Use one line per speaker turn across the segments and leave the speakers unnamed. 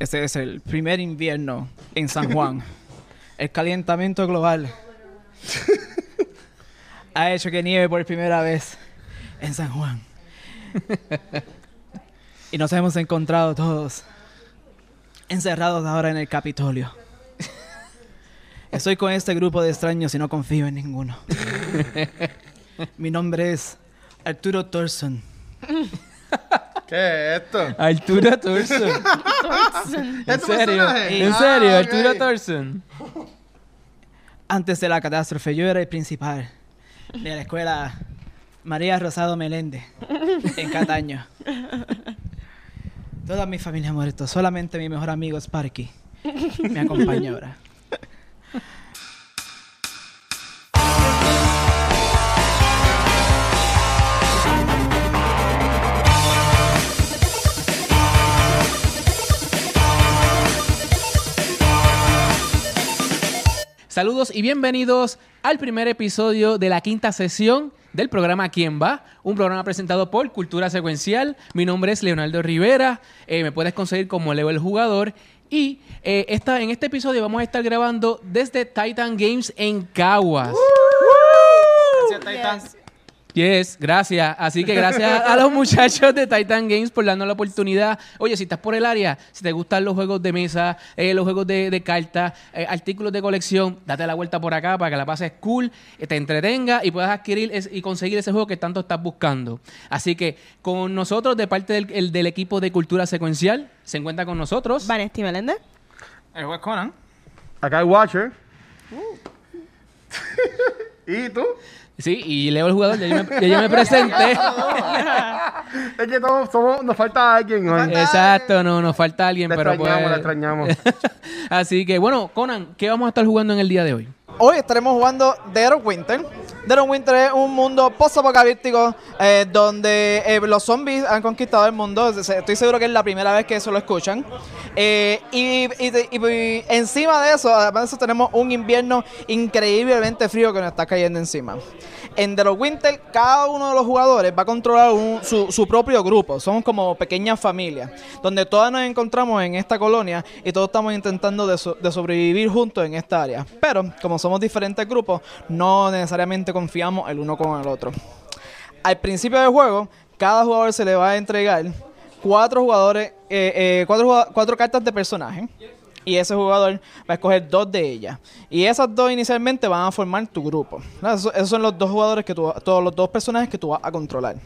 Este es el primer invierno en San Juan. el calentamiento global ha hecho que nieve por primera vez en San Juan. y nos hemos encontrado todos encerrados ahora en el Capitolio. Estoy con este grupo de extraños y no confío en ninguno. Mi nombre es Arturo Thorson.
¿Qué es esto?
Arturo Thorson.
¿Es
¿En serio? ¿En
Ah,
serio?
ok.
Arturo Thorson.
Antes de la catástrofe, yo era el principal de la escuela María Rosado Meléndez en Cataño. Toda mi familia ha muerto, solamente mi mejor amigo Sparky me acompaña ahora.
Saludos y bienvenidos al primer episodio de la quinta sesión del programa ¿Quién va? Un programa presentado por Cultura Secuencial. Mi nombre es Leonardo Rivera. Eh, me puedes conseguir como Leo el Jugador. Y eh, esta, en este episodio vamos a estar grabando desde Titan Games en Caguas. Yes, gracias. Así que gracias a los muchachos de Titan Games por darnos la oportunidad. Oye, si estás por el área, si te gustan los juegos de mesa, eh, los juegos de, de cartas, eh, artículos de colección, date la vuelta por acá para que la pases cool, eh, te entretenga y puedas adquirir es- y conseguir ese juego que tanto estás buscando. Así que con nosotros, de parte del, el- del equipo de Cultura Secuencial, se encuentra con nosotros.
Vanesti Meléndez.
El juez Conan.
Acá hay Watcher. ¿Y tú?
Sí, y Leo el jugador, ya yo me, ya yo me presenté.
Es que todos somos, nos falta alguien hoy.
Exacto, no, nos falta alguien,
Le
pero
extrañamos,
pues...
le extrañamos.
Así que bueno, Conan, ¿qué vamos a estar jugando en el día de hoy?
Hoy estaremos jugando Dead Winter. Dead Winter es un mundo post-apocalíptico eh, donde eh, los zombies han conquistado el mundo. Estoy seguro que es la primera vez que eso lo escuchan. Eh, y, encima de eso, además de eso, tenemos un invierno increíblemente frío que nos está cayendo encima. En Dead Winter, cada uno de los jugadores va a controlar su, propio grupo. Somos como pequeñas familias, donde todas nos encontramos en esta colonia y todos estamos intentando de sobrevivir juntos en esta área. Pero, como somos diferentes grupos, no necesariamente confiamos el uno con el otro. Al principio del juego, cada jugador se le va a entregar cuatro jugadores, eh, eh, cuatro, cuatro cartas de personaje. Y ese jugador va a escoger dos de ellas. Y esas dos inicialmente van a formar tu grupo. esos son los dos jugadores que tú, todos los dos personajes que tú vas a controlar.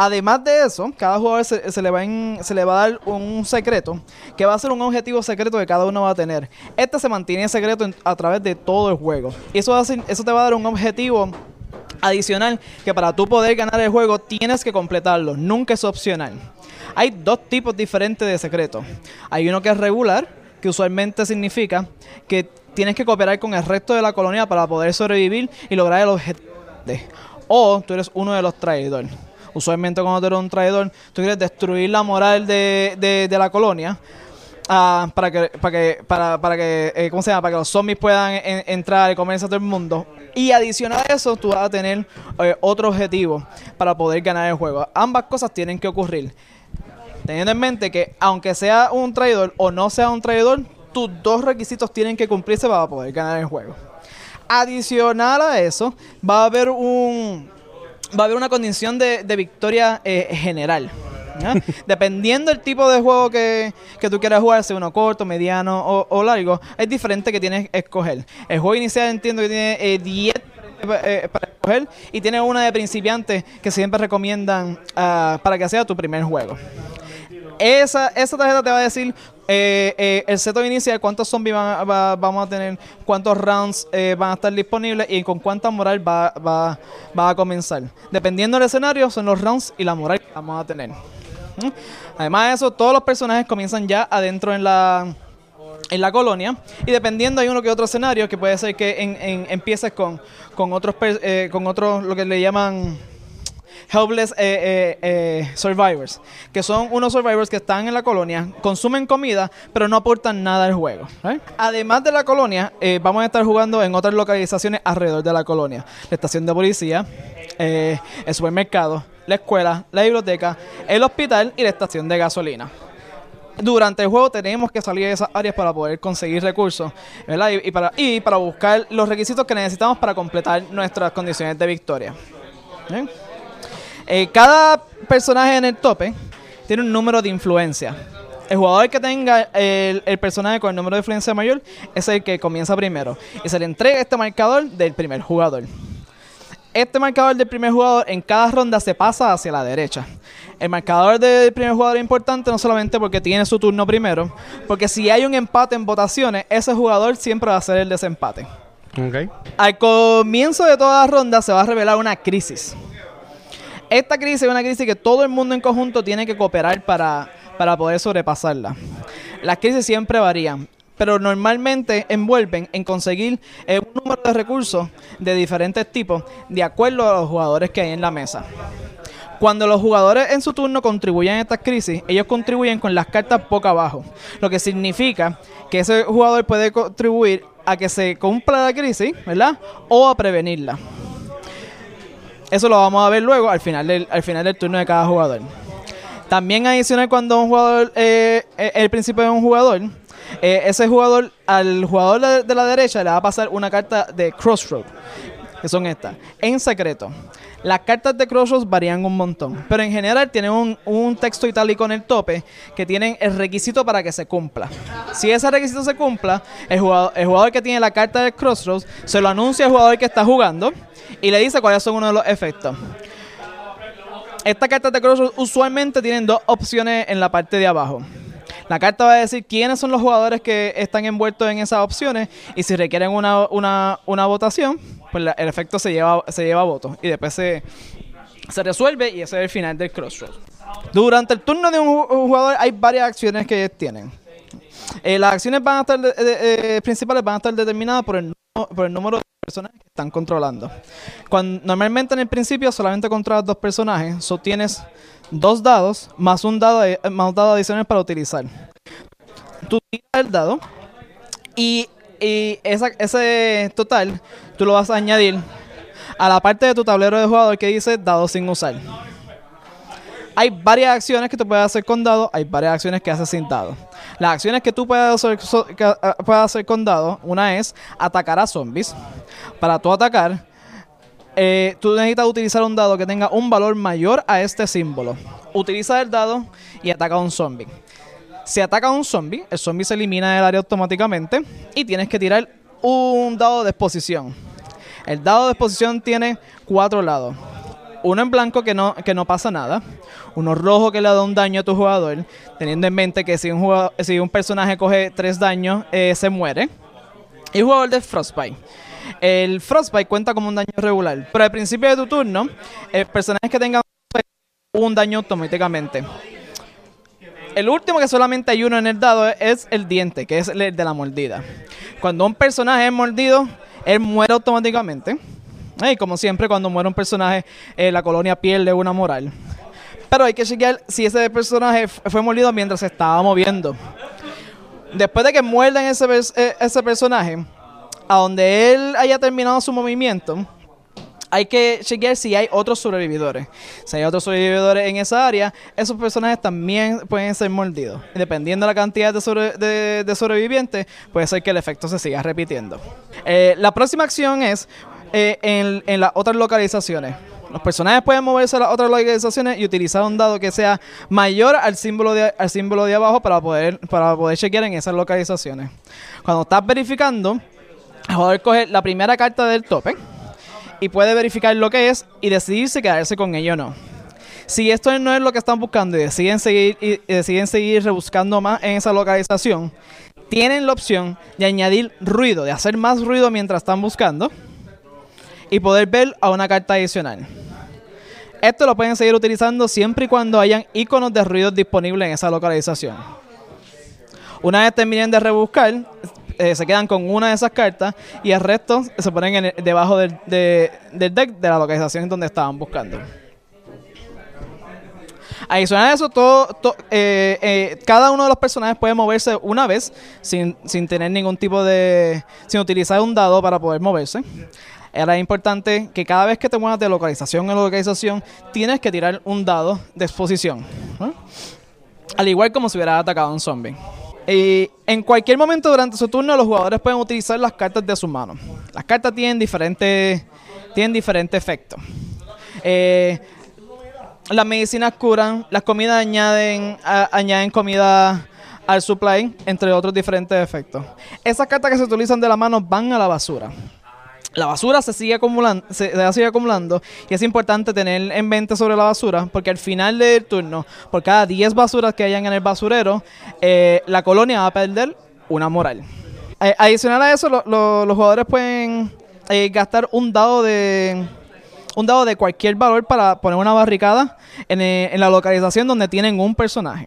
Además de eso, cada jugador se, le va a dar un secreto que va a ser un objetivo secreto que cada uno va a tener. Este se mantiene secreto a través de todo el juego. Y eso, eso te va a dar un objetivo adicional que para tú poder ganar el juego tienes que completarlo. Nunca es opcional. Hay dos tipos diferentes de secretos. Hay uno que es regular, que usualmente significa que tienes que cooperar con el resto de la colonia para poder sobrevivir y lograr el objetivo. O tú eres uno de los traidores. Usualmente cuando tú eres un traidor, tú quieres destruir la moral de, de- la colonia ah, para que, para que, para, para que, eh, ¿cómo se llama? Para que los zombies puedan en- entrar y comerse a todo el mundo. Y adicional a eso, tú vas a tener eh, otro objetivo para poder ganar el juego. Ambas cosas tienen que ocurrir. Teniendo en mente que aunque sea un traidor o no sea un traidor, tus dos requisitos tienen que cumplirse para poder ganar el juego. Adicional a eso, va a haber un va a haber una condición de, de victoria eh, general. Dependiendo del tipo de juego que, que tú quieras jugar, sea uno corto, mediano o, o largo, es diferente que tienes que escoger. El juego inicial entiendo que tiene eh, 10 eh, para escoger y tiene una de principiantes que siempre recomiendan ah, para que sea tu primer juego. Esa, esa tarjeta te va a decir eh, eh, el setup inicial, cuántos zombies vamos a tener, cuántos rounds eh, van a estar disponibles y con cuánta moral va, va- va a comenzar. Dependiendo del escenario, son los rounds y la moral que vamos a tener. ¿Mm? Además de eso, todos los personajes comienzan ya adentro en la en la colonia y dependiendo hay uno que otro escenario que puede ser que en, en- empieces con, con otros eh, con otros lo que le llaman helpless eh, eh, eh, survivors que son unos survivors que están en la colonia consumen comida pero no aportan nada al juego además de la colonia eh, vamos a estar jugando en otras localizaciones alrededor de la colonia la estación de policía eh, el supermercado la escuela la biblioteca el hospital y la estación de gasolina durante el juego tenemos que salir de esas áreas para poder conseguir recursos, ¿verdad? Y, y para, y para buscar los requisitos que necesitamos para completar nuestras condiciones de victoria. ¿Bien? Eh, cada personaje en el tope tiene un número de influencia. El jugador que tenga el, el personaje con el número de influencia mayor es el que comienza primero. Y se le entrega este marcador del primer jugador. Este marcador del primer jugador en cada ronda se pasa hacia la derecha. El marcador del primer jugador es importante no solamente porque tiene su turno primero, porque si hay un empate en votaciones, ese jugador siempre va a ser el desempate.
Ok.
Al comienzo de toda la ronda se va a revelar una crisis. Esta crisis es una crisis que todo el mundo en conjunto tiene que cooperar para, para poder sobrepasarla. Las crisis siempre varían, pero normalmente envuelven en conseguir eh, un número de recursos de diferentes tipos de acuerdo a los jugadores que hay en la mesa. Cuando los jugadores en su turno contribuyen a estas crisis, ellos contribuyen con las cartas poco abajo, lo que significa que ese jugador puede contribuir a que se cumpla la crisis, ¿verdad? O a prevenirla. Eso lo vamos a ver luego al final del, al final del turno de cada jugador. También adicional cuando un jugador, eh, eh, el principio de un jugador, eh, ese jugador, al jugador de, de la derecha le va a pasar una carta de Crossroad, que son estas, en secreto. Las cartas de Crossroads varían un montón, pero en general tienen un, un texto itálico en el tope que tienen el requisito para que se cumpla. Si ese requisito se cumpla, el jugador, el jugador que tiene la carta de Crossroads se lo anuncia al jugador que está jugando y le dice cuáles son uno de los efectos. Estas cartas de Crossroads usualmente tienen dos opciones en la parte de abajo. La carta va a decir quiénes son los jugadores que están envueltos en esas opciones y si requieren una, una, una votación, pues el efecto se lleva, se lleva a voto y después se, se resuelve y ese es el final del Crossroads. Durante el turno de un ju- un jugador hay varias acciones que tienen. Eh, las acciones van a estar de- eh, principales van a estar determinadas por el, por el número de personajes que están controlando. Cuando, normalmente en el principio solamente controlas dos personajes, so tienes dos dados más un dado, eh, más un dado adicional para utilizar. Tú tiras el dado y, y esa- ese total tú lo vas a añadir a la parte de tu tablero de jugador que dice dado sin usar. Hay varias acciones que tú puedes hacer con dado, hay varias acciones que haces sin dado. Las acciones que tú puedes hacer, que, ah, puedes hacer con dado, una es atacar a zombies. Para tú atacar, eh, tú necesitas utilizar un dado que tenga un valor mayor a este símbolo. Utiliza el dado y ataca a un zombie. Si ataca a un zombie, el zombie se elimina del área automáticamente y tienes que tirar un dado de exposición. El dado de exposición tiene cuatro lados. Uno en blanco que no, que no pasa nada. Uno rojo que le da un daño a tu jugador. Teniendo en mente que si un, jugador- si un personaje coge tres daños, eh, se muere. Y jugador de Frostbite. El Frostbite cuenta como un daño regular. Pero al principio de tu turno, el personaje que tenga un daño automáticamente. El último que solamente hay uno en el dado es el diente, que es el de la mordida. Cuando un personaje es mordido, él muere automáticamente. Y como siempre, cuando muere un personaje, eh, la colonia pierde una moral. Pero hay que chequear si ese personaje fue mordido mientras se estaba moviendo. Después de que muerdan ese, eh, ese personaje, a donde él haya terminado su movimiento, hay que chequear si hay otros sobrevividores. Si hay otros sobrevividores en esa área, esos personajes también pueden ser mordidos. Dependiendo de la cantidad de sobrevivientes, puede ser que el efecto se siga repitiendo. Eh, la próxima acción es eh, en, en las otras localizaciones. Los personajes pueden moverse a las otras localizaciones y utilizar un dado que sea mayor al símbolo de, al símbolo de abajo para poder, para poder chequear en esas localizaciones. Cuando estás verificando, el jugador coge la primera carta del tope y puede verificar lo que es y decidir si quedarse con ello o no. Si esto no es lo que están buscando y deciden seguir, y, deciden seguir rebuscando más en esa localización, tienen la opción de añadir ruido, de hacer más ruido mientras están buscando y poder ver a una carta adicional. Esto lo pueden seguir utilizando siempre y cuando hayan iconos de ruido disponibles en esa localización. Una vez terminen de rebuscar, eh, se quedan con una de esas cartas y el resto se ponen en el- debajo del, de- del deck de la localización donde estaban buscando. Adicional a eso, todo, to- eh, eh, cada uno de los personajes puede moverse una vez sin, sin tener ningún tipo de... sin utilizar un dado para poder moverse. Era importante que cada vez que te muevas de localización en localización, tienes que tirar un dado de exposición. al igual como si hubiera atacado a un zombie. En cualquier momento durante su turno los jugadores pueden utilizar las cartas de su mano. Las cartas tienen diferentes, tienen efectos. Eh, las medicinas curan, las comidas añaden, añaden comida al supply, entre otros diferentes efectos. Esas cartas que se utilizan de la mano van a la basura. La basura se sigue acumulando, se, sigue acumulando y es importante tener en mente sobre la basura porque al final del turno, por cada 10 basuras que hayan en el basurero, eh, la colonia va a perder una moral. Eh, adicional a eso, lo- lo- los jugadores pueden eh, gastar un dado de un dado de cualquier valor para poner una barricada en, en la localización donde tienen un personaje.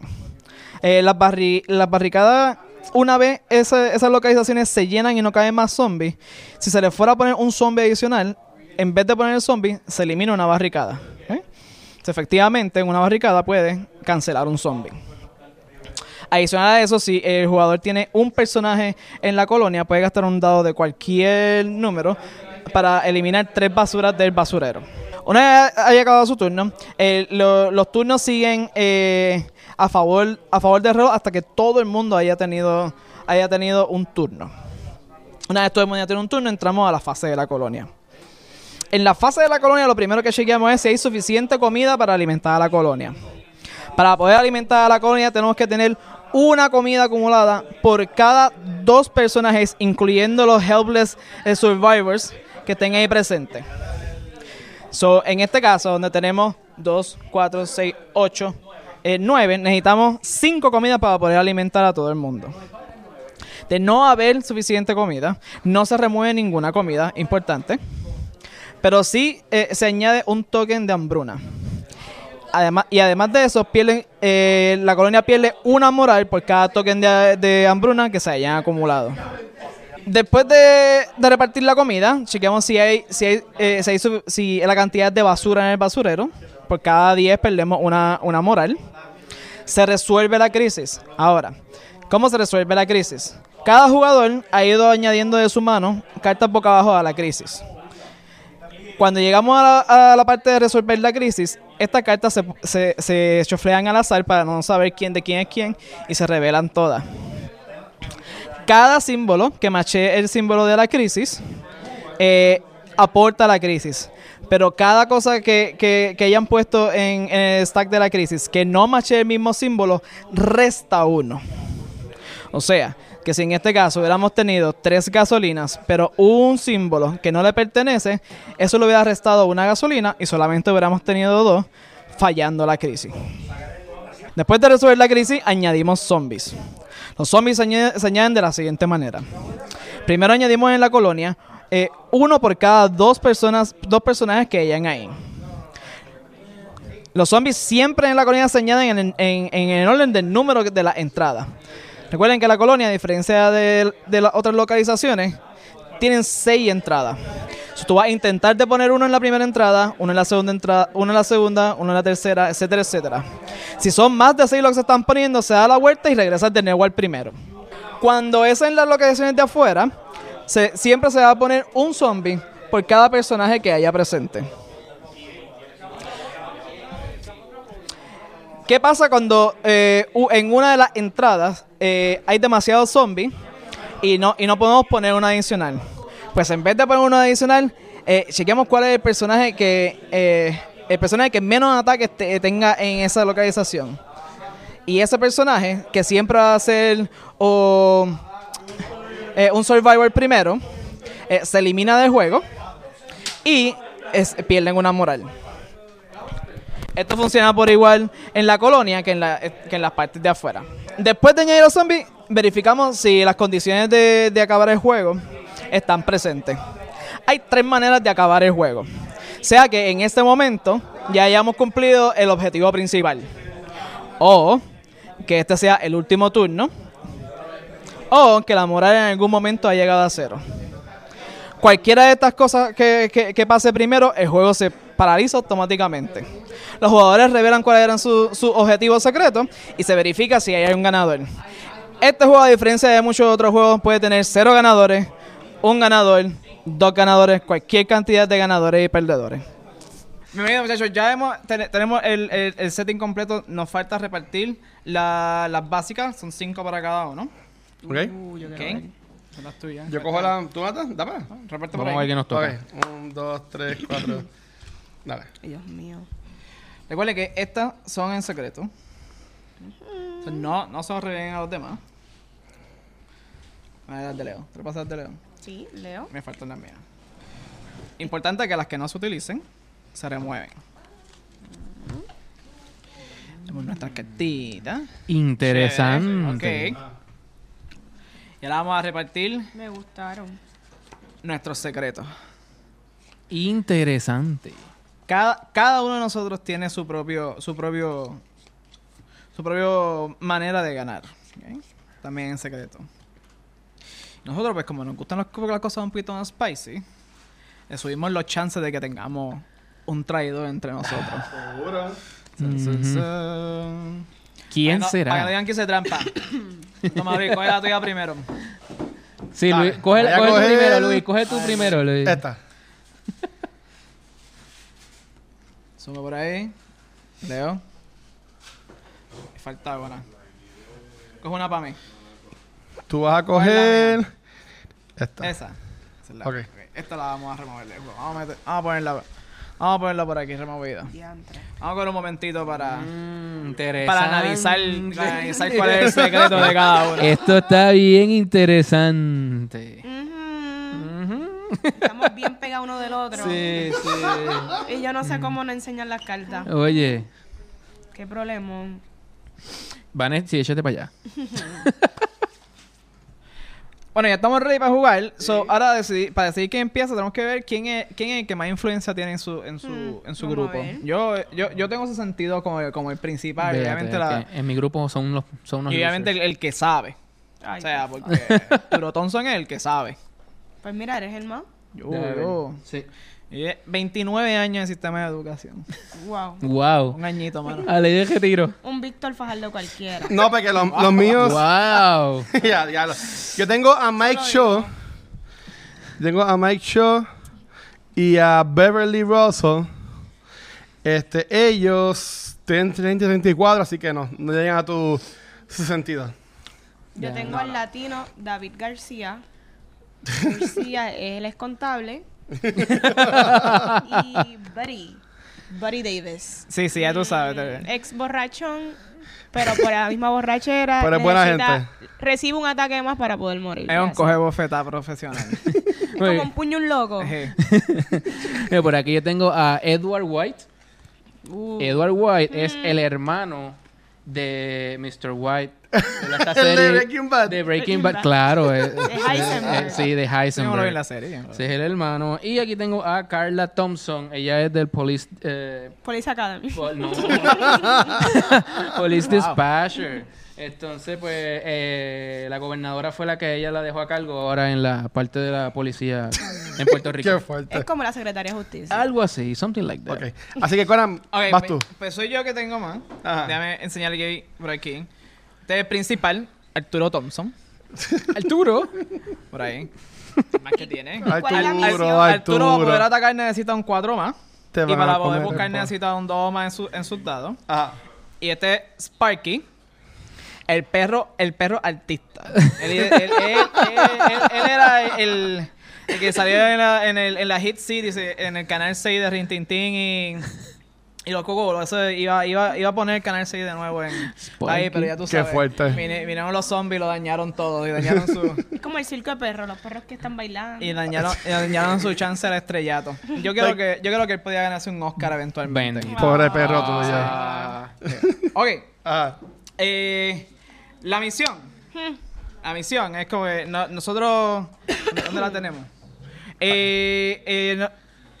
Las, barri- las barricadas, una vez esas localizaciones se llenan y no caen más zombies, si se le fuera a poner un zombie adicional, en vez de poner el zombie, se elimina una barricada. ¿eh? Efectivamente, una barricada puede cancelar un zombie. Adicional a eso, si el jugador tiene un personaje en la colonia, puede gastar un dado de cualquier número para eliminar tres basuras del basurero. Una vez haya acabado su turno, eh, lo- los turnos siguen eh, a favor a favor del reloj hasta que todo el mundo haya tenido haya tenido un turno. Una vez todo el mundo haya tenido un turno, entramos a la fase de la colonia. En la fase de la colonia, lo primero que chequeamos es si hay suficiente comida para alimentar a la colonia. Para poder alimentar a la colonia tenemos que tener una comida acumulada por cada dos personajes, incluyendo los helpless eh, survivors que estén ahí presentes. So, en este caso, donde tenemos 2, 4, 6, 8, 9, necesitamos 5 comidas para poder alimentar a todo el mundo. De no haber suficiente comida, no se remueve ninguna comida importante, pero sí eh, se añade un token de hambruna. Además, y además de eso, pierden, eh, la colonia pierde una moral por cada token de, hambruna que se hayan acumulado. Después de, repartir la comida, chequeamos si hay, si hay, eh, si hay si la cantidad de basura en el basurero. Por cada 10 perdemos una, una moral. Se resuelve la crisis. Ahora, ¿cómo se resuelve la crisis? Cada jugador ha ido añadiendo de su mano cartas boca abajo a la crisis. Cuando llegamos a la, parte de resolver la crisis, estas cartas se, se, se choflean al azar para no saber quién de quién es quién y se revelan todas. Cada símbolo que mache el símbolo de la crisis eh, aporta la crisis. Pero cada cosa que, que- que hayan puesto en, en el stack de la crisis que no mache el mismo símbolo, resta uno. O sea, que si en este caso hubiéramos tenido tres gasolinas, pero un símbolo que no le pertenece, eso le hubiera restado una gasolina y solamente hubiéramos tenido dos, fallando la crisis. Después de resolver la crisis, añadimos zombies. Los zombies se añade- se añaden de la siguiente manera. Primero añadimos en la colonia eh, uno por cada dos personas, dos personajes que hayan ahí. Los zombies siempre en la colonia se añaden en, en- en el orden del número de la entrada. Recuerden que la colonia, a diferencia de, de las otras localizaciones, tienen seis entradas. Si tú vas a intentar de poner uno en la primera entrada, uno en la segunda entrada, uno en la segunda, uno en la tercera, etcétera, etcétera. Si son más de seis los que se están poniendo, se da la vuelta y regresas de nuevo al primero. Cuando es en las localizaciones de afuera, se- siempre se va a poner un zombie por cada personaje que haya presente. ¿Qué pasa cuando eh, en una de las entradas eh, hay demasiados zombies y no, y no podemos poner una adicional? Pues en vez de poner una adicional, eh, chequeamos cuál es el personaje que eh, el personaje que menos ataques te- tenga en esa localización. Y ese personaje, que siempre va a ser o, eh, un survivor primero, eh, se elimina del juego y pierden una moral. Esto funciona por igual en la colonia que en, la- eh, que en las partes de afuera. Después de añadir los zombies, verificamos si las condiciones de acabar el juego están presentes. Hay tres maneras de acabar el juego. Sea que en este momento ya hayamos cumplido el objetivo principal. O que este sea el último turno. O que la moral en algún momento ha llegado a cero. Cualquiera de estas cosas que, que- pase primero, el juego se paraliza automáticamente. Los jugadores revelan cuáles eran sus sus objetivos secretos y se verifica si hay un ganador. Este juego, a diferencia de muchos otros juegos, puede tener cero ganadores, un ganador, dos ganadores, cualquier cantidad de ganadores y perdedores. Bienvenidos muchachos, ya hemos, ten- tenemos el, setting completo, nos falta repartir La- las básicas son cinco para cada uno.
¿Ok?
Uh, yo.
Son las tuyas.
Yo cojo la... ¿Tú matas? Dame.
Reparte por
Vamos a ver qué nos toca.
Ok. Un, dos, tres, cuatro. Dale.
Dios mío.
Recuerde que estas son en secreto. O sea, no, no se revelen a los demás. A ver, las de Leo. ¿Te pasas de Leo?
Sí, Leo.
Me faltan las mías. Importante que las que no se utilicen se remueven. Tenemos nuestras cartitas.
Interesante.
Ok. Y ahora vamos a repartir
Me gustaron.
nuestros secretos.
Interesante.
Cada, cada uno de nosotros tiene su propio, su propio, su propio manera de ganar. También en secreto. Nosotros, pues, como nos gustan las, las cosas un poquito más spicy, le subimos los chances de que tengamos un traidor entre nosotros.
Seguro.
Sun.
¿Quién
no- Para que
será?
digan que hice trampa. Toma, Luis, coge la tuya primero.
Sí,
Dale.
Luis, coge,
Voy a
coge tú
coger-
primero, Luis. Coge tú primero, Luis.
Esta.
Sube por ahí. Leo. Me falta una. Coge una para mí.
Tú vas a coger... Esta.
Esa. Esa es la
Ok.
ok. Esta la vamos a remover. del juego. Vamos a, meter- vamos a ponerla. Vamos a ponerla por aquí.
Diantre.
Vamos a coger un momentito para,
Mm,
para analizar, para analizar cuál es el secreto de cada uno.
Esto está bien interesante.
Estamos bien pegados uno del otro.
Sí, sí.
Y yo no sé cómo no enseñar las cartas.
Oye,
Qué problema.
Vanessa, sí, échate para allá.
Bueno, ya estamos ready para jugar. So, ahora decidir- para decidir quién empieza, tenemos que ver quién es, quién es el que más influencia tiene en su, en su,
Mm,
en su grupo. Yo, yo, yo tengo ese sentido como, el- como el principal. obviamente, la-
en mi grupo son, los, son unos
y obviamente el, que sabe.
Ay,
o sea, porque Turo Thompson es el que sabe.
Pues mira, eres el más.
Yo, yo.
Sí.
Y es 29 años en sistema de educación.
Wow.
Wow.
Un añito, mano.
A ley de retiro.
Un Víctor Fajardo cualquiera.
No, porque los, los míos...
Wow.
ya, ya lo- Yo tengo a Mike Shaw. Tengo a Mike Shaw y a Beverly Russell. Este, ellos tienen 30 y 34, así que no, no llegan a tu 62.
Yo
Ya,
tengo al latino David García. García, él es contable. y Buddy. Buddy Davis.
Sí, sí, ya tú sabes.
Ex borrachón, pero por la misma borrachera.
Pero es buena gente.
Recibe un ataque más para poder morir.
Es un coge bofeta profesional.
Es como un puño un loco.
Mira, Por aquí yo tengo a Edward White.
Uh,
Edward White es el hermano de Mr. White. de
El de
serie
Breaking Bad.
De Breaking
Breaking
Bad,
Bad.
claro. eh,
De Heisenberg.
eh, sí, de
Sí,
Heisenberg.
en la serie.
Ese es el hermano. Y aquí tengo a Carla Thompson. Ella es del Police... eh,
Police Academy.
pol- no. Police Dispatcher. Entonces, pues, eh, la gobernadora fue la que ella la dejó a cargo ahora en la parte de la policía en Puerto Rico.
Qué fuerte.
Es como la secretaria de justicia.
Algo así, something like that.
Ok. Así que, Conan,
Ok,
vas
pues,
tú.
pues soy yo que tengo más.
Ajá.
Déjame enseñarle aquí, por aquí. Este es el principal, Arturo Thompson.
Arturo.
Por ahí. más que tiene.
¿Cuál es la
Arturo,
misión?
Arturo para poder atacar necesita un 4 más.
Te
y para
a
poder
comer
buscar necesita un 2 más en, su- en sus dados.
Ajá.
Y este es Sparky. El perro, el perro artista. él, él- él- él- él- él era el, el que salió en la, en el, en la Hit City, en el canal 6 de Rin Tin Tin y, y los cocos. Eso iba, iba, iba a poner el canal 6 de nuevo en ahí, pero ya tú
Qué
sabes.
fuerte.
Vine- vinieron los zombies y lo dañaron todo. Y dañaron su,
Es como el circo de perros, los perros que están bailando.
y dañaron, y dañaron su chance al estrellato. Yo creo que, yo creo que él podía ganarse un Oscar eventualmente.
Bendito.
Pobre perro tuyo.
Ah, ok.
Ajá.
Eh, la misión. La misión es como que no- nosotros. ¿Dónde la tenemos? Eh, eh, no-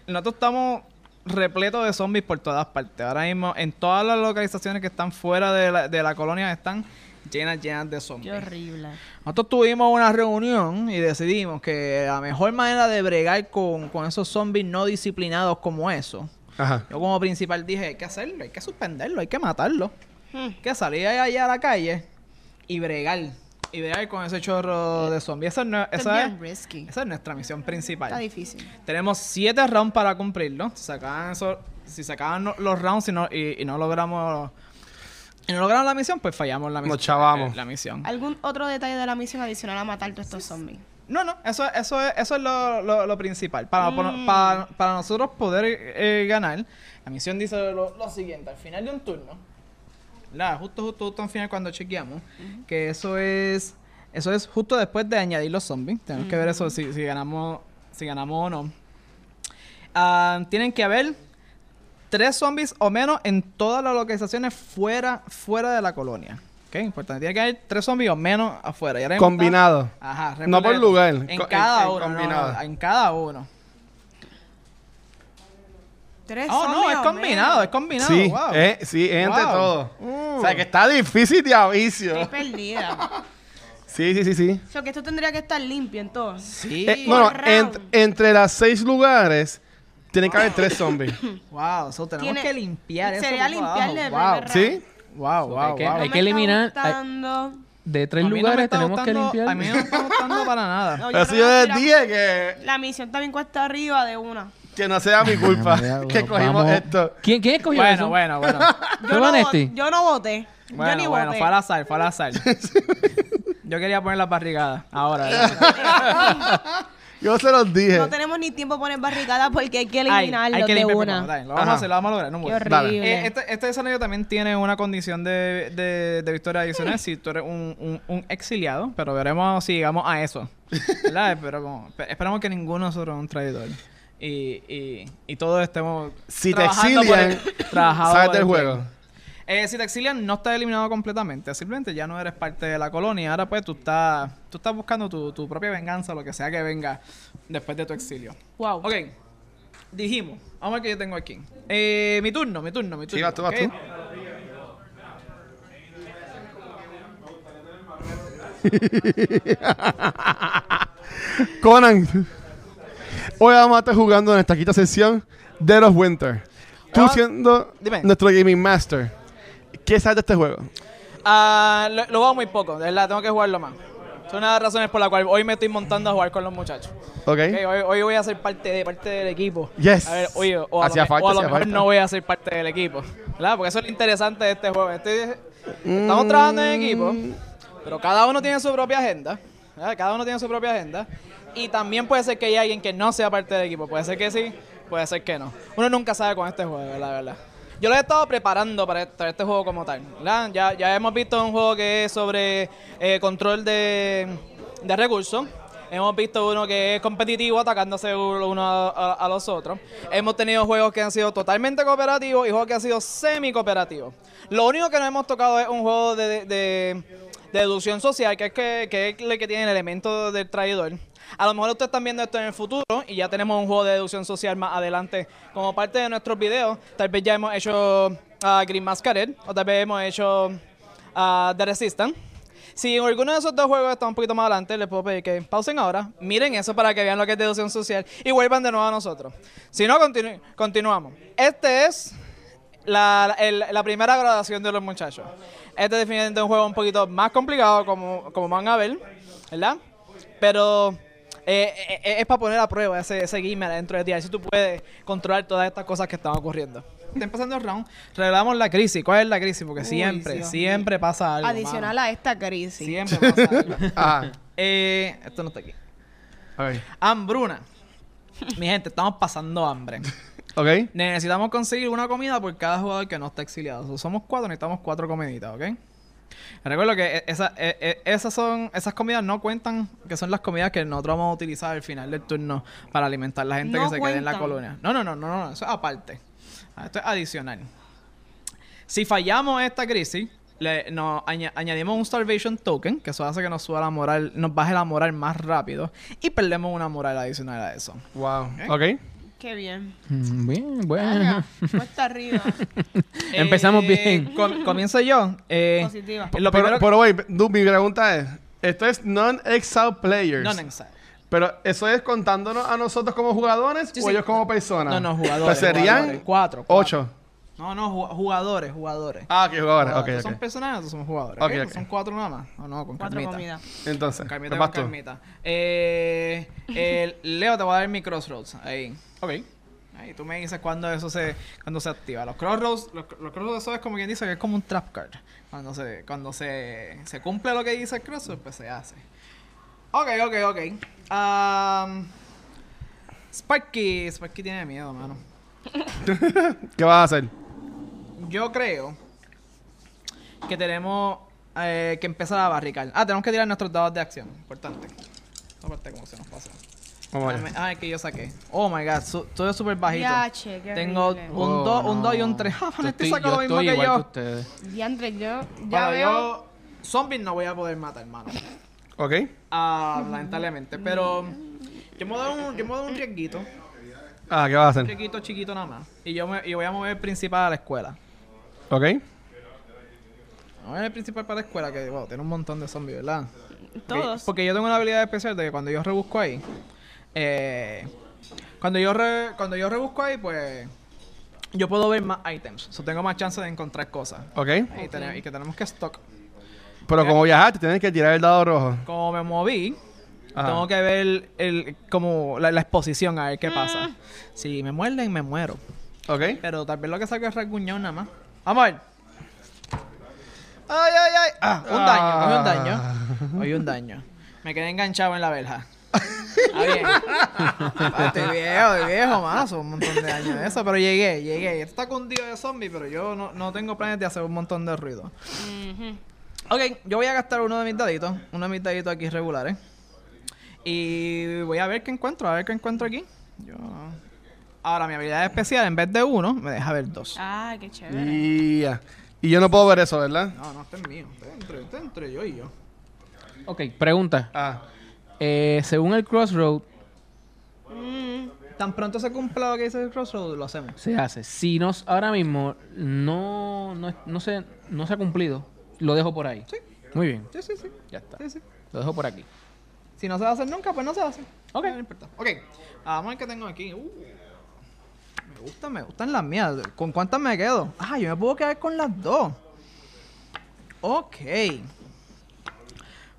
nosotros estamos repletos de zombies por todas partes. Ahora mismo, en todas las localizaciones que están fuera de la, de la colonia, están llenas, llenas de
Qué
zombies.
horrible.
Nosotros tuvimos una reunión y decidimos que la mejor manera de bregar con, con esos zombies no disciplinados como eso.
Ajá.
Yo como principal dije, hay que hacerlo, hay que suspenderlo, hay que matarlo.
Hmm.
Hay que salir allá a la calle y bregar. Y bregar con ese chorro de zombies. Esa esa es-
risky.
esa es nuestra misión
Está
principal.
difícil.
Tenemos siete rounds para cumplirlo. Si sacaban, eso- si sacaban no- los rounds y no, y, y no logramos y no logramos la misión, pues fallamos la misión.
Nos chavamos.
eh, La misión.
¿Algún otro detalle de la misión adicional a matar todos estos zombies?
No, no, eso, eso es, eso es lo, lo- lo principal. Para,
Mm.
para, para nosotros poder eh, ganar, la misión dice lo, lo siguiente: al final de un turno, ¿verdad? Justo, justo, justo al final cuando chequeamos, que eso es eso es justo después de añadir los zombies. Tenemos que ver eso si, si ganamos si ganamos o no. Ah, tienen que haber tres zombies o menos en todas las localizaciones fuera, fuera de la colonia. ¿Ok? Importante. Tiene que haber tres zombies o menos afuera.
Combinado.
Ajá,
No por lugar,
En
co-
cada
en- en
uno. no,
combinado.
no, en cada uno.
Tres
Oh, no, es combinado,
menos.
es combinado.
Sí,
wow.
eh, sí, es entre
Wow.
todo.
Mm.
O sea, que está difícil de avicio.
Estoy perdida.
Sí, sí, sí, sí.
o sea, que esto tendría que estar limpio entonces.
Sí.
Eh, bueno, ent- entre las seis lugares tienen que haber tres zombies.
wow, so tenemos
Tiene-
que limpiar eso.
sería limpiarle
wow.
primer
¿Sí?
Wow, wow,
hay que-
wow.
hay que eliminar-. De tres
no
lugares tenemos que limpiar.
A mí no me está gustando para nada.
No,
Pero si
creo
yo
que
les dije que,
La misión también cuesta arriba de una.
Que no sea mi culpa que cogimos
Vamos.
esto.
¿Quién, ¿Quién escogió
Bueno,
eso?
bueno, bueno.
¿Fue
Yo no, yo no voté. yo
Bueno,
ni
bueno,
voté.
fue al azar, fue al azar. Yo quería poner las barrigadas. Ahora.
Yo se los dije.
No tenemos ni tiempo para poner barricadas porque hay que
Ay,
eliminarlos
hay que
de una.
Lo vamos
Ajá.
a hacer, lo vamos a lograr. No
Qué horrible.
Eh, este, este escenario también tiene una condición de, de, de victoria adicional si tú eres un, un, un exiliado, pero veremos si llegamos a eso. ¿Verdad? Pero como, pe- esperamos que ninguno de nosotros es un traidor. Y, y, y todos estemos.
Si te exilian,
por
del
el
juego.
Eh, si te exilian, no estás eliminado completamente. Simplemente ya no eres parte de la colonia. Ahora, pues, tú estás, tú estás buscando tu, tu propia venganza, lo que sea que venga después de tu exilio.
Wow.
Ok. Dijimos. Vamos a ver qué yo tengo aquí. Eh, mi turno, mi turno, mi turno.
Sí, vas tú, vas tú. Conan, hoy vamos a estar jugando en esta quinta sesión de los Winter. Tú
Ah,
siendo
dime.
nuestro gaming master, ¿qué sabes de este juego?
Ah, lo, lo juego muy poco, de verdad, tengo que jugarlo más. Es una de las razones por la cual hoy me estoy montando a jugar con los muchachos.
¿Ok?
Ok, hoy, hoy voy a ser parte, de, parte del equipo.
Yes.
A ver, oye, o a
Hacía
lo, me-
falta,
o a lo
hacía
mejor
falta.
no voy a ser parte del equipo. ¿Verdad? Porque eso es lo interesante de este juego. Este- estamos trabajando en equipo, pero cada uno tiene su propia agenda. Cada uno tiene su propia agenda. Y también puede ser que haya alguien que no sea parte del equipo. Puede ser que sí, puede ser que no. Uno nunca sabe con este juego, la verdad. Yo lo he estado preparando para este, para este juego como tal. Ya, ya hemos visto un juego que es sobre eh, control de, de recursos. Hemos visto uno que es competitivo, atacándose uno a, a- a los otros. Hemos tenido juegos que han sido totalmente cooperativos y juegos que han sido semi-cooperativos. Lo único que no hemos tocado es un juego de- de- de deducción social, que es, que, que es el que tiene el elemento del traidor. A lo mejor ustedes están viendo esto en el futuro y ya tenemos un juego de deducción social más adelante como parte de nuestros videos. Tal vez ya hemos hecho ah, Green Masquerade o tal vez hemos hecho ah, The Resistance. Si en alguno de esos dos juegos está un poquito más adelante, les puedo pedir que pausen ahora, miren eso para que vean lo que es deducción social y vuelvan de nuevo a nosotros. Si no, continu- continuamos. Este es la, el- la primera graduación de los muchachos. Este es definitivamente un juego un poquito más complicado, como, como van a ver, ¿verdad? Pero eh, eh, eh, es para poner a prueba ese, ese gamer dentro de ti, a ver si tú puedes controlar todas estas cosas que están ocurriendo. Está empezando el round, revelamos la crisis. ¿Cuál es la crisis? Porque siempre,
Dios
siempre pasa algo.
Adicional
mano.
a esta crisis.
Siempre pasa algo.
Ajá.
Eh, esto no está aquí.
Ok.
Hambruna. Mi gente, estamos pasando hambre.
Ok.
Necesitamos conseguir una comida por cada jugador que no está exiliado. So, somos cuatro, necesitamos cuatro comiditas, ¿ok? Recuerdo que e- esa- e- e- esas son esas comidas no cuentan, que son las comidas que nosotros vamos a utilizar al final del turno para alimentar a la gente
No
que se quede en la colonia. No, no, no, no, no, eso es aparte. Ah, Esto es adicional. Si fallamos esta crisis, le, nos aña- añadimos un Starvation Token, que eso hace que nos suba la moral, nos baje la moral más rápido y perdemos una moral adicional a eso.
Wow.
Ok.
Ok.
Qué bien.
Mm, Bien, bueno.
Cuesta arriba.
Empezamos
Eh,
bien.
com- comienzo yo. Eh,
Positiva.
Lo
Pero, wait, du- mi pregunta es, esto es non-exile players.
no, necesario.
Pero eso es contándonos a nosotros como jugadores
Sí,
o
sí.
ellos como personas.
No, no, jugadores.
Pues serían
jugadores. Cuatro, cuatro.
ocho.
No, no, ju- jugadores, jugadores.
Ah, ok, jugadores.
Jugadores.
Ok,
Son personajes, nosotros somos jugadores.
Ok,
¿ok?
ok.
Son cuatro nada más. No, no, con
Cuatro
Carmita.
comidas.
Entonces,
Con Carmita, con
vas tú.
Carmita. Eh, el- Leo, te voy a dar mi crossroads. Ahí. Ok. Ahí tú me dices cuándo eso se, cuando se activa. Los crossroads, los, los crossroads eso es como quien dice que es como un trap card. Cuando se, cuando se, se cumple lo que dice el crossroad, pues se hace. Ok, ok, ok. Um, Sparky, Sparky tiene miedo, mano.
¿Qué vas a hacer?
Yo creo que tenemos eh, que empezar a barricar. Ah, tenemos que tirar nuestros dados de acción. Importante. Esa parte como se nos pasa.
Vamos.
Ah, es que yo saqué. Oh my god, su- todo es súper bajito.
Diache, qué
Tengo
horrible.
un
Oh,
2, un
no.
2 y un 3. Ah, este
estoy-
saca
yo
lo mismo
estoy
que
igual
yo.
que ustedes.
Diantre, yo ya
Bueno,
veo.
yo zombies no voy a poder matar, hermano.
¿Ok?
Ah, lamentablemente. Pero yo me voy a dar un, yo me un riesguito.
Ah, ¿qué vas a
Un
hacer?
riesguito chiquito nada más. Y yo, me, y voy a mover el principal a la escuela.
¿Ok?
A mover el principal para la escuela, que wow, tiene un montón de zombies, ¿verdad?
Todos.
Porque, porque yo tengo una habilidad especial de que cuando yo rebusco ahí, eh, cuando yo re- cuando yo rebusco ahí, pues yo puedo ver más items. So, tengo más chance de encontrar cosas.
¿Ok?
Y, que tenemos que stock.
Pero como viajaste, tienes que tirar el dado rojo.
Como me moví,
Ajá.
tengo que ver el, como la, la exposición a ver qué pasa. Si me muerden, me muero.
¿Ok?
Pero tal vez lo que saco es rasguñón nada más. Vamos a ver. Ay, ay, ay. Ah, un daño, cogí un daño. Cogí un daño. Me quedé enganchado en la verja. Está bien. Ah, estoy viejo, estoy viejo, mano. Son un montón de años de eso. Pero llegué, llegué. Esto está cundido de zombie, pero yo no, no tengo planes de hacer un montón de ruido. Ok, yo voy a gastar uno de mis daditos. Uno de mis daditos aquí regulares. Y voy a ver qué encuentro. A ver qué encuentro aquí. Yo... Ahora, mi habilidad especial, en vez de uno, me deja ver dos.
Ay, qué chévere.
Y, yo no puedo ver eso, ¿verdad?
No, no, este es mío. Este es entre, este es entre yo y yo.
Ok, pregunta.
Ah.
Eh, según el Crossroad,
Mm,
Tan pronto se cumpla lo que dice el Crossroad, lo hacemos.
se hace. Si nos ahora mismo no, no, no, se, no se ha cumplido, lo dejo por ahí.
Sí.
Muy bien,
Sí, sí, sí.
ya está.
sí, sí.
Lo dejo por aquí.
Si no se va a hacer nunca, pues no se va a hacer.
Ok.
No importa. Ok. Ah, Vamos a ver qué tengo aquí. Uh, gustan, me gustan las mías. ¿Con cuántas me quedo? Ah, yo me puedo quedar con las dos. Ok. Pues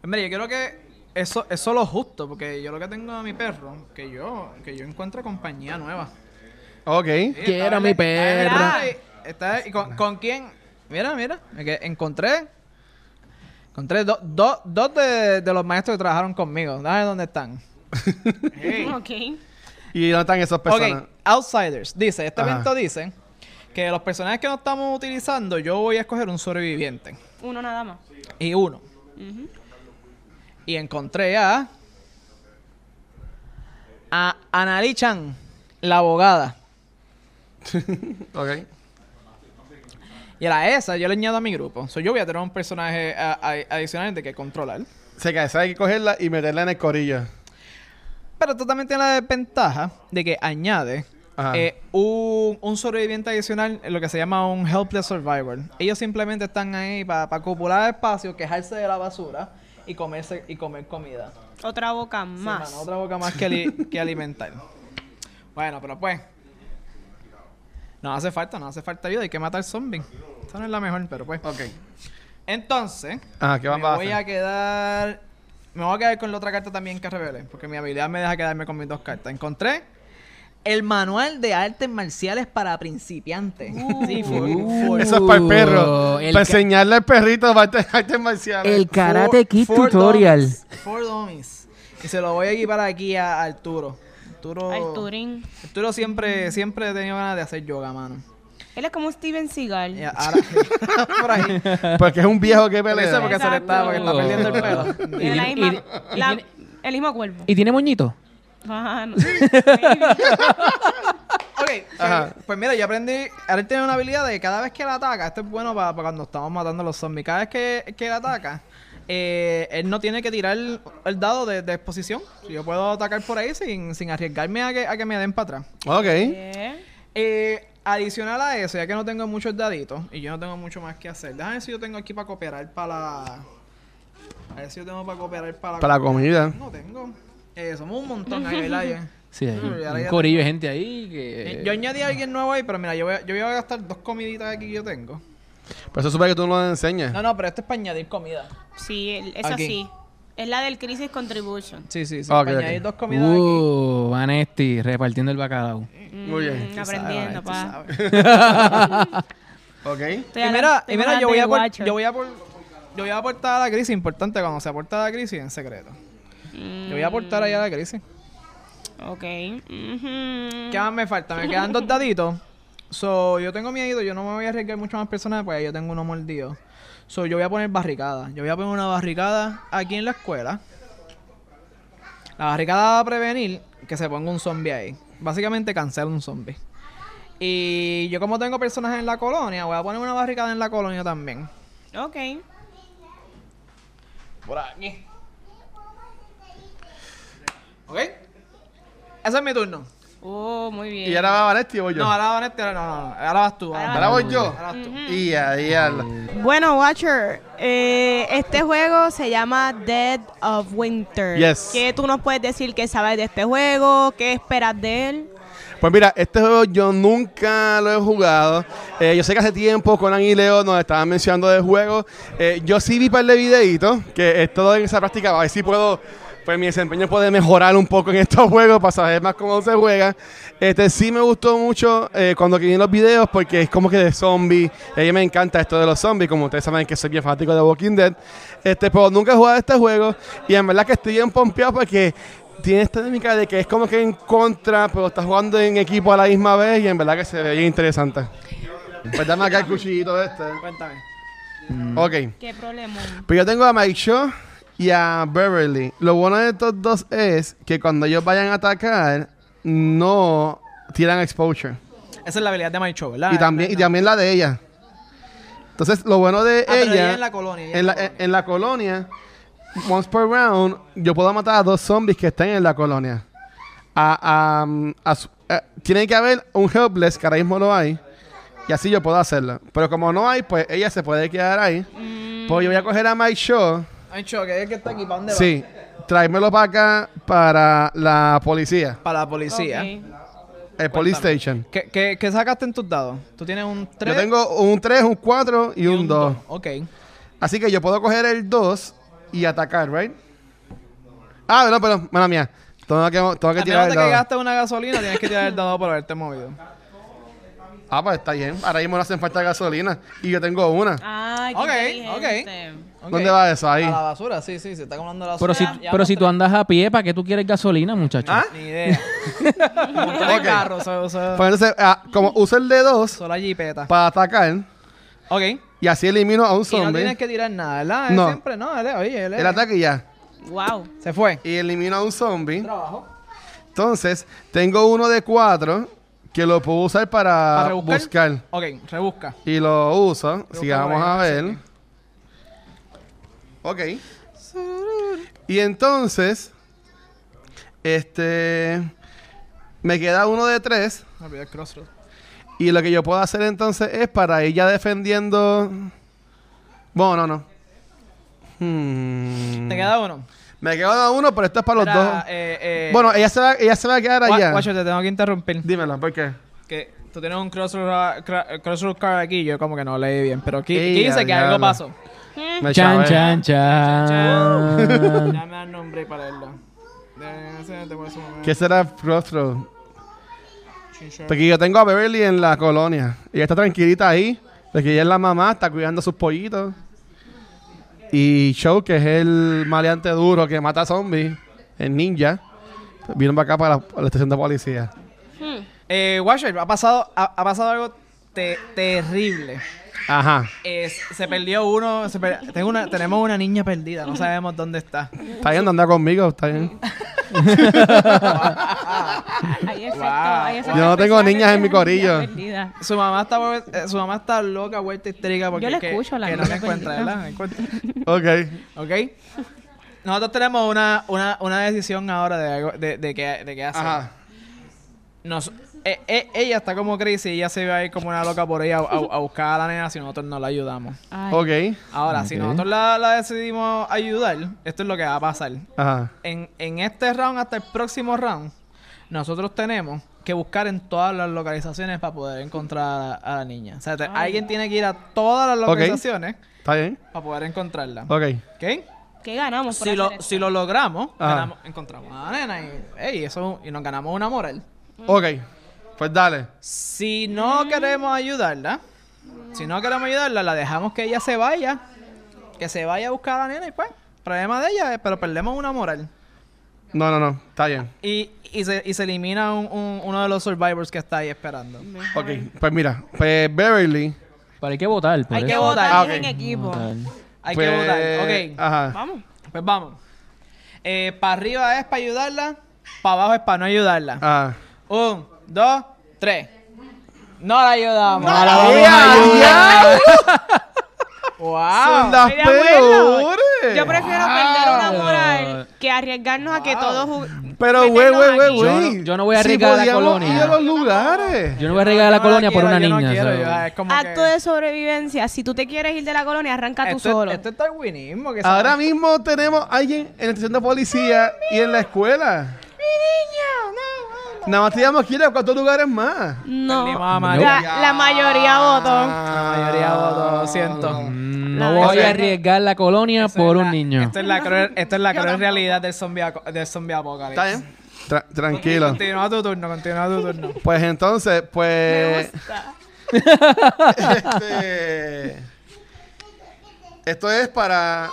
mira, yo quiero que eso es solo justo, porque yo lo que tengo a mi perro, que yo, que yo encuentre compañía nueva.
Ok.
Sí,
Quiero mi
en- está con, ¿con quién? Mira, mira. me que- encontré. Encontré do- do- dos de, de los maestros que trabajaron conmigo. Dame dónde están. Hey.
Ok.
¿Y dónde están esas personas?
Ok, Outsiders. Dice, este
Ajá.
evento dice que los personajes que no estamos utilizando, yo voy a escoger un sobreviviente.
Uno nada más.
Y uno. Y encontré a. A Anali Chan, la abogada.
Ok.
Y a esa yo le añado a mi grupo. So, yo voy a tener un personaje a- a- adicional de que controlar.
Se cae, hay que cogerla y meterla en el corillo.
Pero tú también tienes la desventaja de que añade eh, un, un sobreviviente adicional, en lo que se llama un helpless survivor. Ellos simplemente están ahí para copular espacio, quejarse de la basura y comerse y comer comida.
Otra boca
Sí,
más.
mano, otra boca más que, ali- que alimentar. Bueno, pero pues. No hace falta, no hace falta ayuda, hay que matar zombies. Esa no es la mejor, pero pues.
Ok.
Entonces,
Ajá, ¿qué
me
a
voy
hacer?
a quedar. Me voy a quedar con la otra carta también que revele, porque mi habilidad me deja quedarme con mis dos cartas. Encontré el manual de artes marciales para principiantes. Sí, for- for-
Eso es para el perro.
Uh, el
para enseñarle al perrito artes artes marciales.
El Karate
for-
Kid
for
Tutorial.
dummies, For dummies. Y se lo voy a equipar aquí a Arturo. Arturo.
Al Turing.
Arturo siempre, siempre he tenido ganas de hacer yoga, mano.
Él es como Steven Seagal.
Ahora, por ahí.
Porque es un viejo que pelea.
porque se le está, porque está perdiendo el pelo.
Tiene la misma,
y- y
la-
tiene-
el mismo cuerpo.
¿Y tiene moñito?
Ah, no.
Ok, pues,
Ajá.
pues mira, yo aprendí. Ahora él tiene una habilidad de que cada vez que él ataca, esto es bueno para, cuando estamos matando a los zombies. Cada vez que, que él ataca, eh, él no tiene que tirar el, el dado de, de exposición. Yo puedo atacar por ahí sin, sin arriesgarme a que, a que me den para atrás.
Ok.
Eh, adicional a eso, ya que no tengo muchos daditos y yo no tengo mucho más que hacer, déjame ver si yo tengo aquí para cooperar para la. A ver si yo tengo para cooperar para la.
Para la comida.
No tengo. Eh, somos un montón ahí, ¿verdad?
Sí, hay un, un corillo de gente ahí
Eh,
que...
Yo añadí a alguien nuevo ahí, pero mira, yo voy a, yo voy a gastar dos comiditas aquí que yo tengo.
Pero eso supone que tú no lo enseñas.
No, no, pero esto es para añadir comida.
Sí, el- esa
Aquí.
sí. Es la del Crisis Contribution.
Sí, sí, sí. Para añadir dos comidas aquí.
Uh, Vanesti, repartiendo el bacalao.
Muy bien.
Mm, aprendiendo, pa.
sabes.
Ok.
Estoy
Y mira, y mira, yo voy, a apor-
Watcher.
yo voy a por- yo voy a aportar a la crisis, importante cuando se aporta a la crisis en secreto. Yo voy a aportar ahí a la crisis.
Ok. Ujú.
¿Qué más me falta? Me quedan dos daditos. So, yo tengo miedo, yo no me voy a arriesgar mucho más personas porque yo tengo uno mordido. So, yo voy a poner barricada. Yo voy a poner una barricada aquí en la escuela. La barricada va a prevenir que se ponga un zombie ahí. Básicamente cancela un zombie. Y yo como tengo personas en la colonia, voy a poner una barricada en la colonia también.
Ok.
Por aquí. ¿Ok? Ese es mi turno.
Oh, muy bien.
¿Y ahora va Vanetti o voy yo?
No, ahora Vanetti, ahora no, no, no. Ahora vas tú.
Ahora
¿Ahora voy yo?
Ahora vas tú.
Y.
Bueno, Watcher, eh, este juego se llama Dead of Winter.
Yes.
¿Qué tú nos puedes decir que sabes de este juego? ¿Qué esperas de él?
Pues mira, este juego yo nunca lo he jugado. Eh, yo sé que hace tiempo Conan y Leo nos estaban mencionando del juego. Eh, yo sí vi un par de videitos, que es todo en esa práctica, a ver si puedo, pues mi desempeño puede mejorar un poco en estos juegos para saber más cómo se juega. Este sí me gustó mucho eh, cuando vi los videos porque es como que de zombies. A mí me encanta esto de los zombies, como ustedes saben que soy bien fanático de Walking Dead. Este, pero nunca he jugado este juego y en verdad que estoy bien pompeado porque tiene esta dinámica de que es como que en contra, pero estás jugando en equipo a la misma vez y en verdad que se ve bien interesante. Pues dame acá el cuchillito este.
Cuéntame.
Ok.
¿Qué problema?
Pues yo tengo a Mike Shaw y a Beverly. Lo bueno de estos dos es que cuando ellos vayan a atacar, no tiran exposure.
Esa es la habilidad de Show, ¿verdad?
Y también, y también la de ella. Entonces, lo bueno de
Ah, pero
ella,
en la colonia, ella
en la, en la colonia, once per round, yo puedo matar a dos zombies que estén en la colonia. A, a- a su- eh, tiene que haber un helpless, que ahora mismo lo hay, y así yo puedo hacerlo. Pero como no hay, pues ella se puede quedar ahí. Pues yo voy a coger a Mike Shaw.
My Show, que es que está aquí, ¿para dónde va?
Sí, tráemelo para acá para la policía,
Para la policía.
Ok.
el police
Cuéntame.
station.
¿Qué, qué, qué sacaste en tus dados? Tú tienes un 3
Yo tengo un 3, un 4 y, un 2.
Ok.
Así que yo puedo coger el 2 y atacar, ¿right? Ah, no, pero, mala mía. Tengo que, tengo que
A
tirar
menos
el
de que
dado.
gastes una gasolina, tienes que tirar el dado por haberte movido.
Ah, pues está bien. Ahora mismo no hacen falta gasolina. Y yo tengo una.
Ay, qué
Ok,
inteligente.
¿Dónde va eso? Ahí.
A la basura, sí, sí, se está comiendo la
Pero
basura.
si,
Ya
pero si tú andas a pie, ¿para qué tú quieres gasolina, muchacho?
¿Ah?
Ni idea. Montar el
Ok.
carro, so, so-
Pues entonces, ah, como uso el D2
so la jipeta.
para atacar,
Ok.
y así elimino a un
Y no
zombie,
tienes que tirar nada, ¿verdad? Él
No.
Siempre, no, él es, oye, él es.
el ataque y ya.
Wow.
Se fue.
Y elimino a un zombie.
Trabajo.
Entonces, tengo uno de 4 que lo puedo usar para,
¿Para rebuscar?
buscar.
Ok, rebusca.
Y lo uso.
Rebusca
vamos a ver. Ok. Y entonces, este, me queda uno de tres. Y lo que yo puedo hacer entonces es para ella defendiendo. Bueno, no, no. Hmm.
Te queda uno.
Me queda uno, pero esto es para los dos.
eh, eh,
bueno, ella se, va, ella se va a quedar
Gua-
allá.
Guacho, te tengo que interrumpir.
Dímelo, ¿por qué?
Que tú tienes un crossroad, cra- crossroad card aquí, yo como que no leí bien. Pero aquí,
Ey,
dice que algo
diablo.
pasó.
Me
Chan,
chavé.
chan, chan.
Dame el nombre para sumar.
¿Qué será Crossroad? Porque yo tengo a Beverly en la colonia. Y ella está tranquilita ahí. Porque ella es la mamá, está cuidando a sus pollitos. Y Show, que es el maleante duro que mata zombies, el ninja, vino para acá para la, para la estación de policía.
Eh, Washer, ha pasado, ha, ha pasado algo te- terrible.
Ajá.
Es- se perdió uno. se per- tengo una, tenemos una niña perdida, no sabemos dónde está.
Está bien, anda conmigo, está bien.
Hay efecto,
Wow.
hay efecto
Yo no tengo niñas en mi
la
corillo.
Su mamá está, eh, su mamá está loca, vuelta histérica porque
Yo la
que-
escucho, la
que no
niña
me encuentra. ¿verdad? Me encuentra.
Ok.
¿Ok? Nosotros tenemos una, una, una decisión ahora de, algo- de, de qué, de qué hacer.
Ajá.
Nos, eh, eh, ella está como crazy y ella se va a ir como una loca por ella a, a- a buscar a la nena si nosotros no la ayudamos.
Ay,
Ok.
Ahora, si nosotros la, la decidimos ayudar, esto es lo que va a pasar.
Ajá.
En, en este round hasta el próximo round, nosotros tenemos que buscar en todas las localizaciones para poder encontrar a la, a la niña. O sea, te- alguien tiene que ir a todas las localizaciones
¿Está bien?
para poder encontrarla.
Ok.
¿Ok?
¿Qué ganamos por
Si lo,
esto?
si lo logramos, ganamos- encontramos a la nena y, ey, eso, y nos ganamos una moral.
Ok. Pues dale.
Si no queremos ayudarla, si no queremos ayudarla, la dejamos que ella se vaya. Que se vaya a buscar a la nena y pues. Problema de ella, eh, pero perdemos una moral.
No, no, no. Está bien.
Y, y, se, y se elimina un- un- uno de los survivors que está ahí esperando.
Ok. Pues mira. Pues Beverly.
Pero hay que votar. por
Hay que
eso.
votar
Ah,
en
ok.
equipo.
Votar.
Hay
pues,
que votar. Ok.
Ajá.
Vamos.
Pues vamos. Eh, para arriba es para ayudarla. Para abajo es para no ayudarla.
Ah.
Un, dos, tres. No la ayudamos.
No la a
¡Ya,
ayudar.
¡Wow!
Son las peores.
Yo prefiero perder una moral que arriesgarnos a que todos
Pero, güey, güey, güey.
Yo
güey.
no- yo no voy a
Si
arriesgar la
podíamos
colonia.
ir a los lugares.
Yo no voy a arriesgar la
Yo
colonia
no
por una niña.
No quiero, yo, es como
Acto
que-
de sobrevivencia. Si tú te quieres ir de la colonia, arranca tú
esto,
solo.
Esto es darwinismo. Que
Ahora
sabe-
mismo tenemos a alguien en la estación de policía y en la escuela. Nada más teníamos que ir a cuatro lugares más.
No. La, la mayoría votó.
La mayoría votó, lo siento.
Mm, No voy a arriesgar la colonia por
es
un
la-
niño.
Esto es la cruel, esto es la cruel realidad del zombie, aco- del zombie apocalipsis.
¿Está bien? Tra- tranquilo.
Continúa tu turno, continúa tu turno.
Pues entonces,
Me
pues.
gusta.
este, esto es para.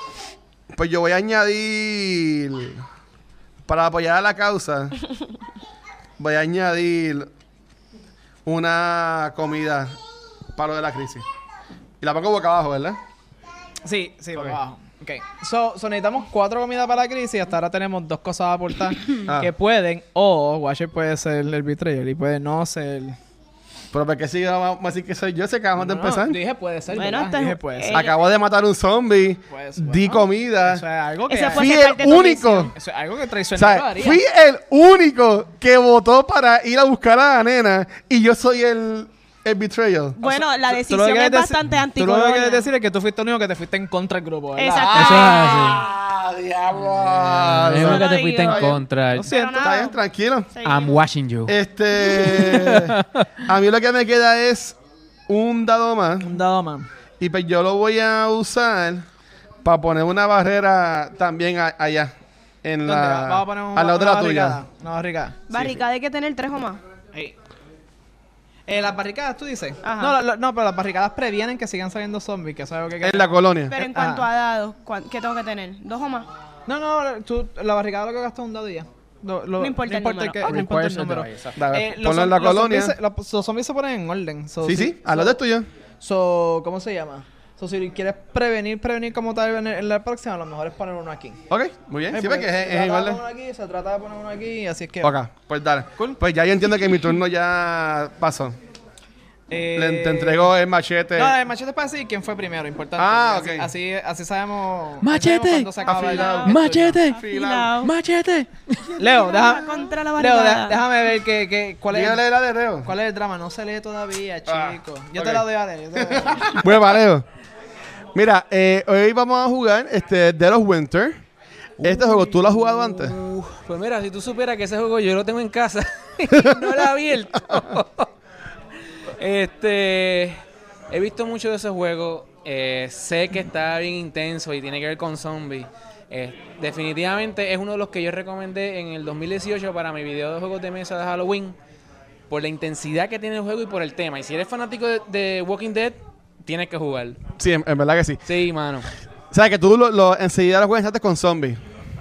Pues yo voy a añadir. Para apoyar a la causa. Voy a añadir una comida para lo de la crisis. Y la pongo boca abajo, ¿verdad?
Sí, sí,
Ok.
abajo. Ok. So, so necesitamos cuatro comidas para la crisis y hasta ahora tenemos dos cosas a aportar
Ah.
que pueden, o Watcher puede ser el betrayer y puede no ser.
Pero porque si vamos a decir que soy yo, se acabamos de
No,
empezar.
Dije puede ser.
Bueno,
¿verdad?
esto es-
dije puede ser.
eh,
Acabo de matar un zombie.
Pues,
di
bueno,
comida.
Eso es algo que.
Fui
ser
el
de
único.
Eso es algo que
O
traicionero
sea,
haría.
fui el único que votó para ir a buscar a la nena y yo soy el, el betrayal.
Bueno, la
tú lo que
decisión es bastante
Tú lo que quieres decir es que tú fuiste el único que te fuiste en contra del grupo, ¿verdad?
Exacto.
Eso es así.
¡Ah, diablo!
Es
Eso
que
no
te fuiste en contra.
Lo siento.
Está bien, tranquilo.
I'm watching you.
Este. a mí lo que me queda es un dado más.
Un dado más.
Y pues yo lo voy a usar para poner una barrera también a- allá. En
¿Dónde?
la.
Vamos a poner una
la tuya.
barricada. Una barricada.
Barricada hay que tener tres o más.
Ahí. Eh, las barricadas, tú dices.
Ajá.
No, lo- no, pero las barricadas previenen que sigan saliendo zombies, que eso es algo que...
En la colonia.
Pero en
Ajá.
cuanto a dados, ¿cuán- ¿qué tengo que tener? ¿Dos o más?
No, no, tú, la barricada lo que gastas es un dado y ya. Lo- lo-
No importa el número.
que-
Ok.
no importa el
a
número. Eh, los
ponlo en la
los
colonia.
zombies se- los, los zombies se ponen en orden. So,
Sí, sí, al lado del tuyo.
So, ¿Cómo se llama? So, si quieres prevenir, prevenir como tal en, el- en la próxima, lo mejor es poner uno aquí.
Ok, muy bien.
Eh,
Sí,
porque
porque es,
se
es
trata
igual
de uno aquí, se trata de poner uno aquí, así es que...
Ok, pues dale.
Cool.
Pues ya yo entiendo que mi turno ya pasó.
Eh,
Le, te entregó el machete.
No, el machete es para decir quién fue primero, importante.
Ah,
Así-
ok.
Así, así sabemos.
Machete.
sabemos se acaba la-
¡Machete!
Afilado.
¡Machete!
Leo, déjame,
Contra la
Leo, déjame ver que, que, cuál, es,
Dígale la de Reo.
cuál es el drama. No se lee todavía,
Ah,
chico. Yo
ok.
te doy a leer. yo te la doy a leer.
Bueno, Valeo. Mira, eh, hoy vamos a jugar este Dead of Winter. Este juego, ¿tú lo has jugado antes?
Pues mira, si tú supieras que ese juego yo lo tengo en casa y no lo he abierto. este, he visto mucho de ese juego. eh, sé que está bien intenso y tiene que ver con zombies. Eh, definitivamente es uno de los que yo recomendé en el 2018 para mi video de juegos de mesa de Halloween. Por la intensidad que tiene el juego y por el tema. Y si eres fanático de, de Walking Dead, tienes que jugar.
Sí, en, en verdad que sí.
Sí, mano.
O sea, que tú lo, lo- enseguida lo juegas con zombies.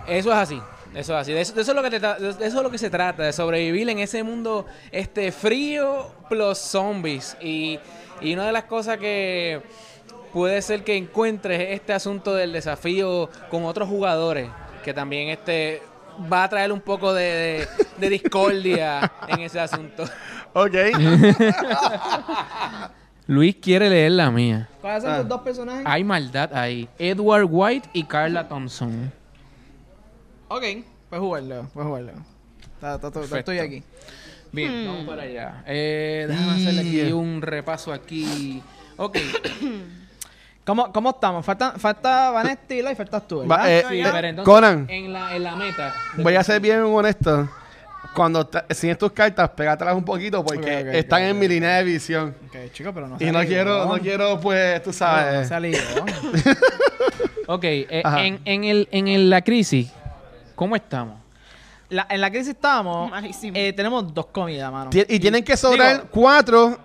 Eso es así. Eso es así. De eso, de eso es lo que te de eso es lo que se trata, de sobrevivir en ese mundo este frío plus zombies. Y, y una de las cosas que puede ser que encuentres es este asunto del desafío con otros jugadores, que también este va a traer un poco de, de- de discordia en ese asunto.
Ok.
Luis quiere leer la mía.
¿Cuáles son
Ah.
tus dos personajes?
Hay maldad ahí. Edward White y Carla Thompson.
Ok, puedes jugarlo, puedes jugarlo. Está- está- está-
Perfecto.
Estoy aquí.
Bien, vamos para allá. Eh, déjame hacerle aquí un repaso aquí. Ok.
¿Cómo, cómo estamos? Falta, falta Vanessa y faltas tú, ¿verdad?
Va, eh,
Sí,
eh,
pero entonces,
Conan,
En la, en la meta.
voy a ser bien honesto. Cuando enseñes tus cartas, pégatelas un poquito porque están en mi línea de visión.
Ok, chico, pero no
Y no quiero, no quiero, pues, tú
No,
sabes.
salió.
Ok, eh, en, en, el, en el- la crisis, ¿cómo estamos?
la- en la crisis estábamos.
Malísimo.
eh, tenemos dos comidas, mano.
Y tienen que sobrar
Digo,
cuatro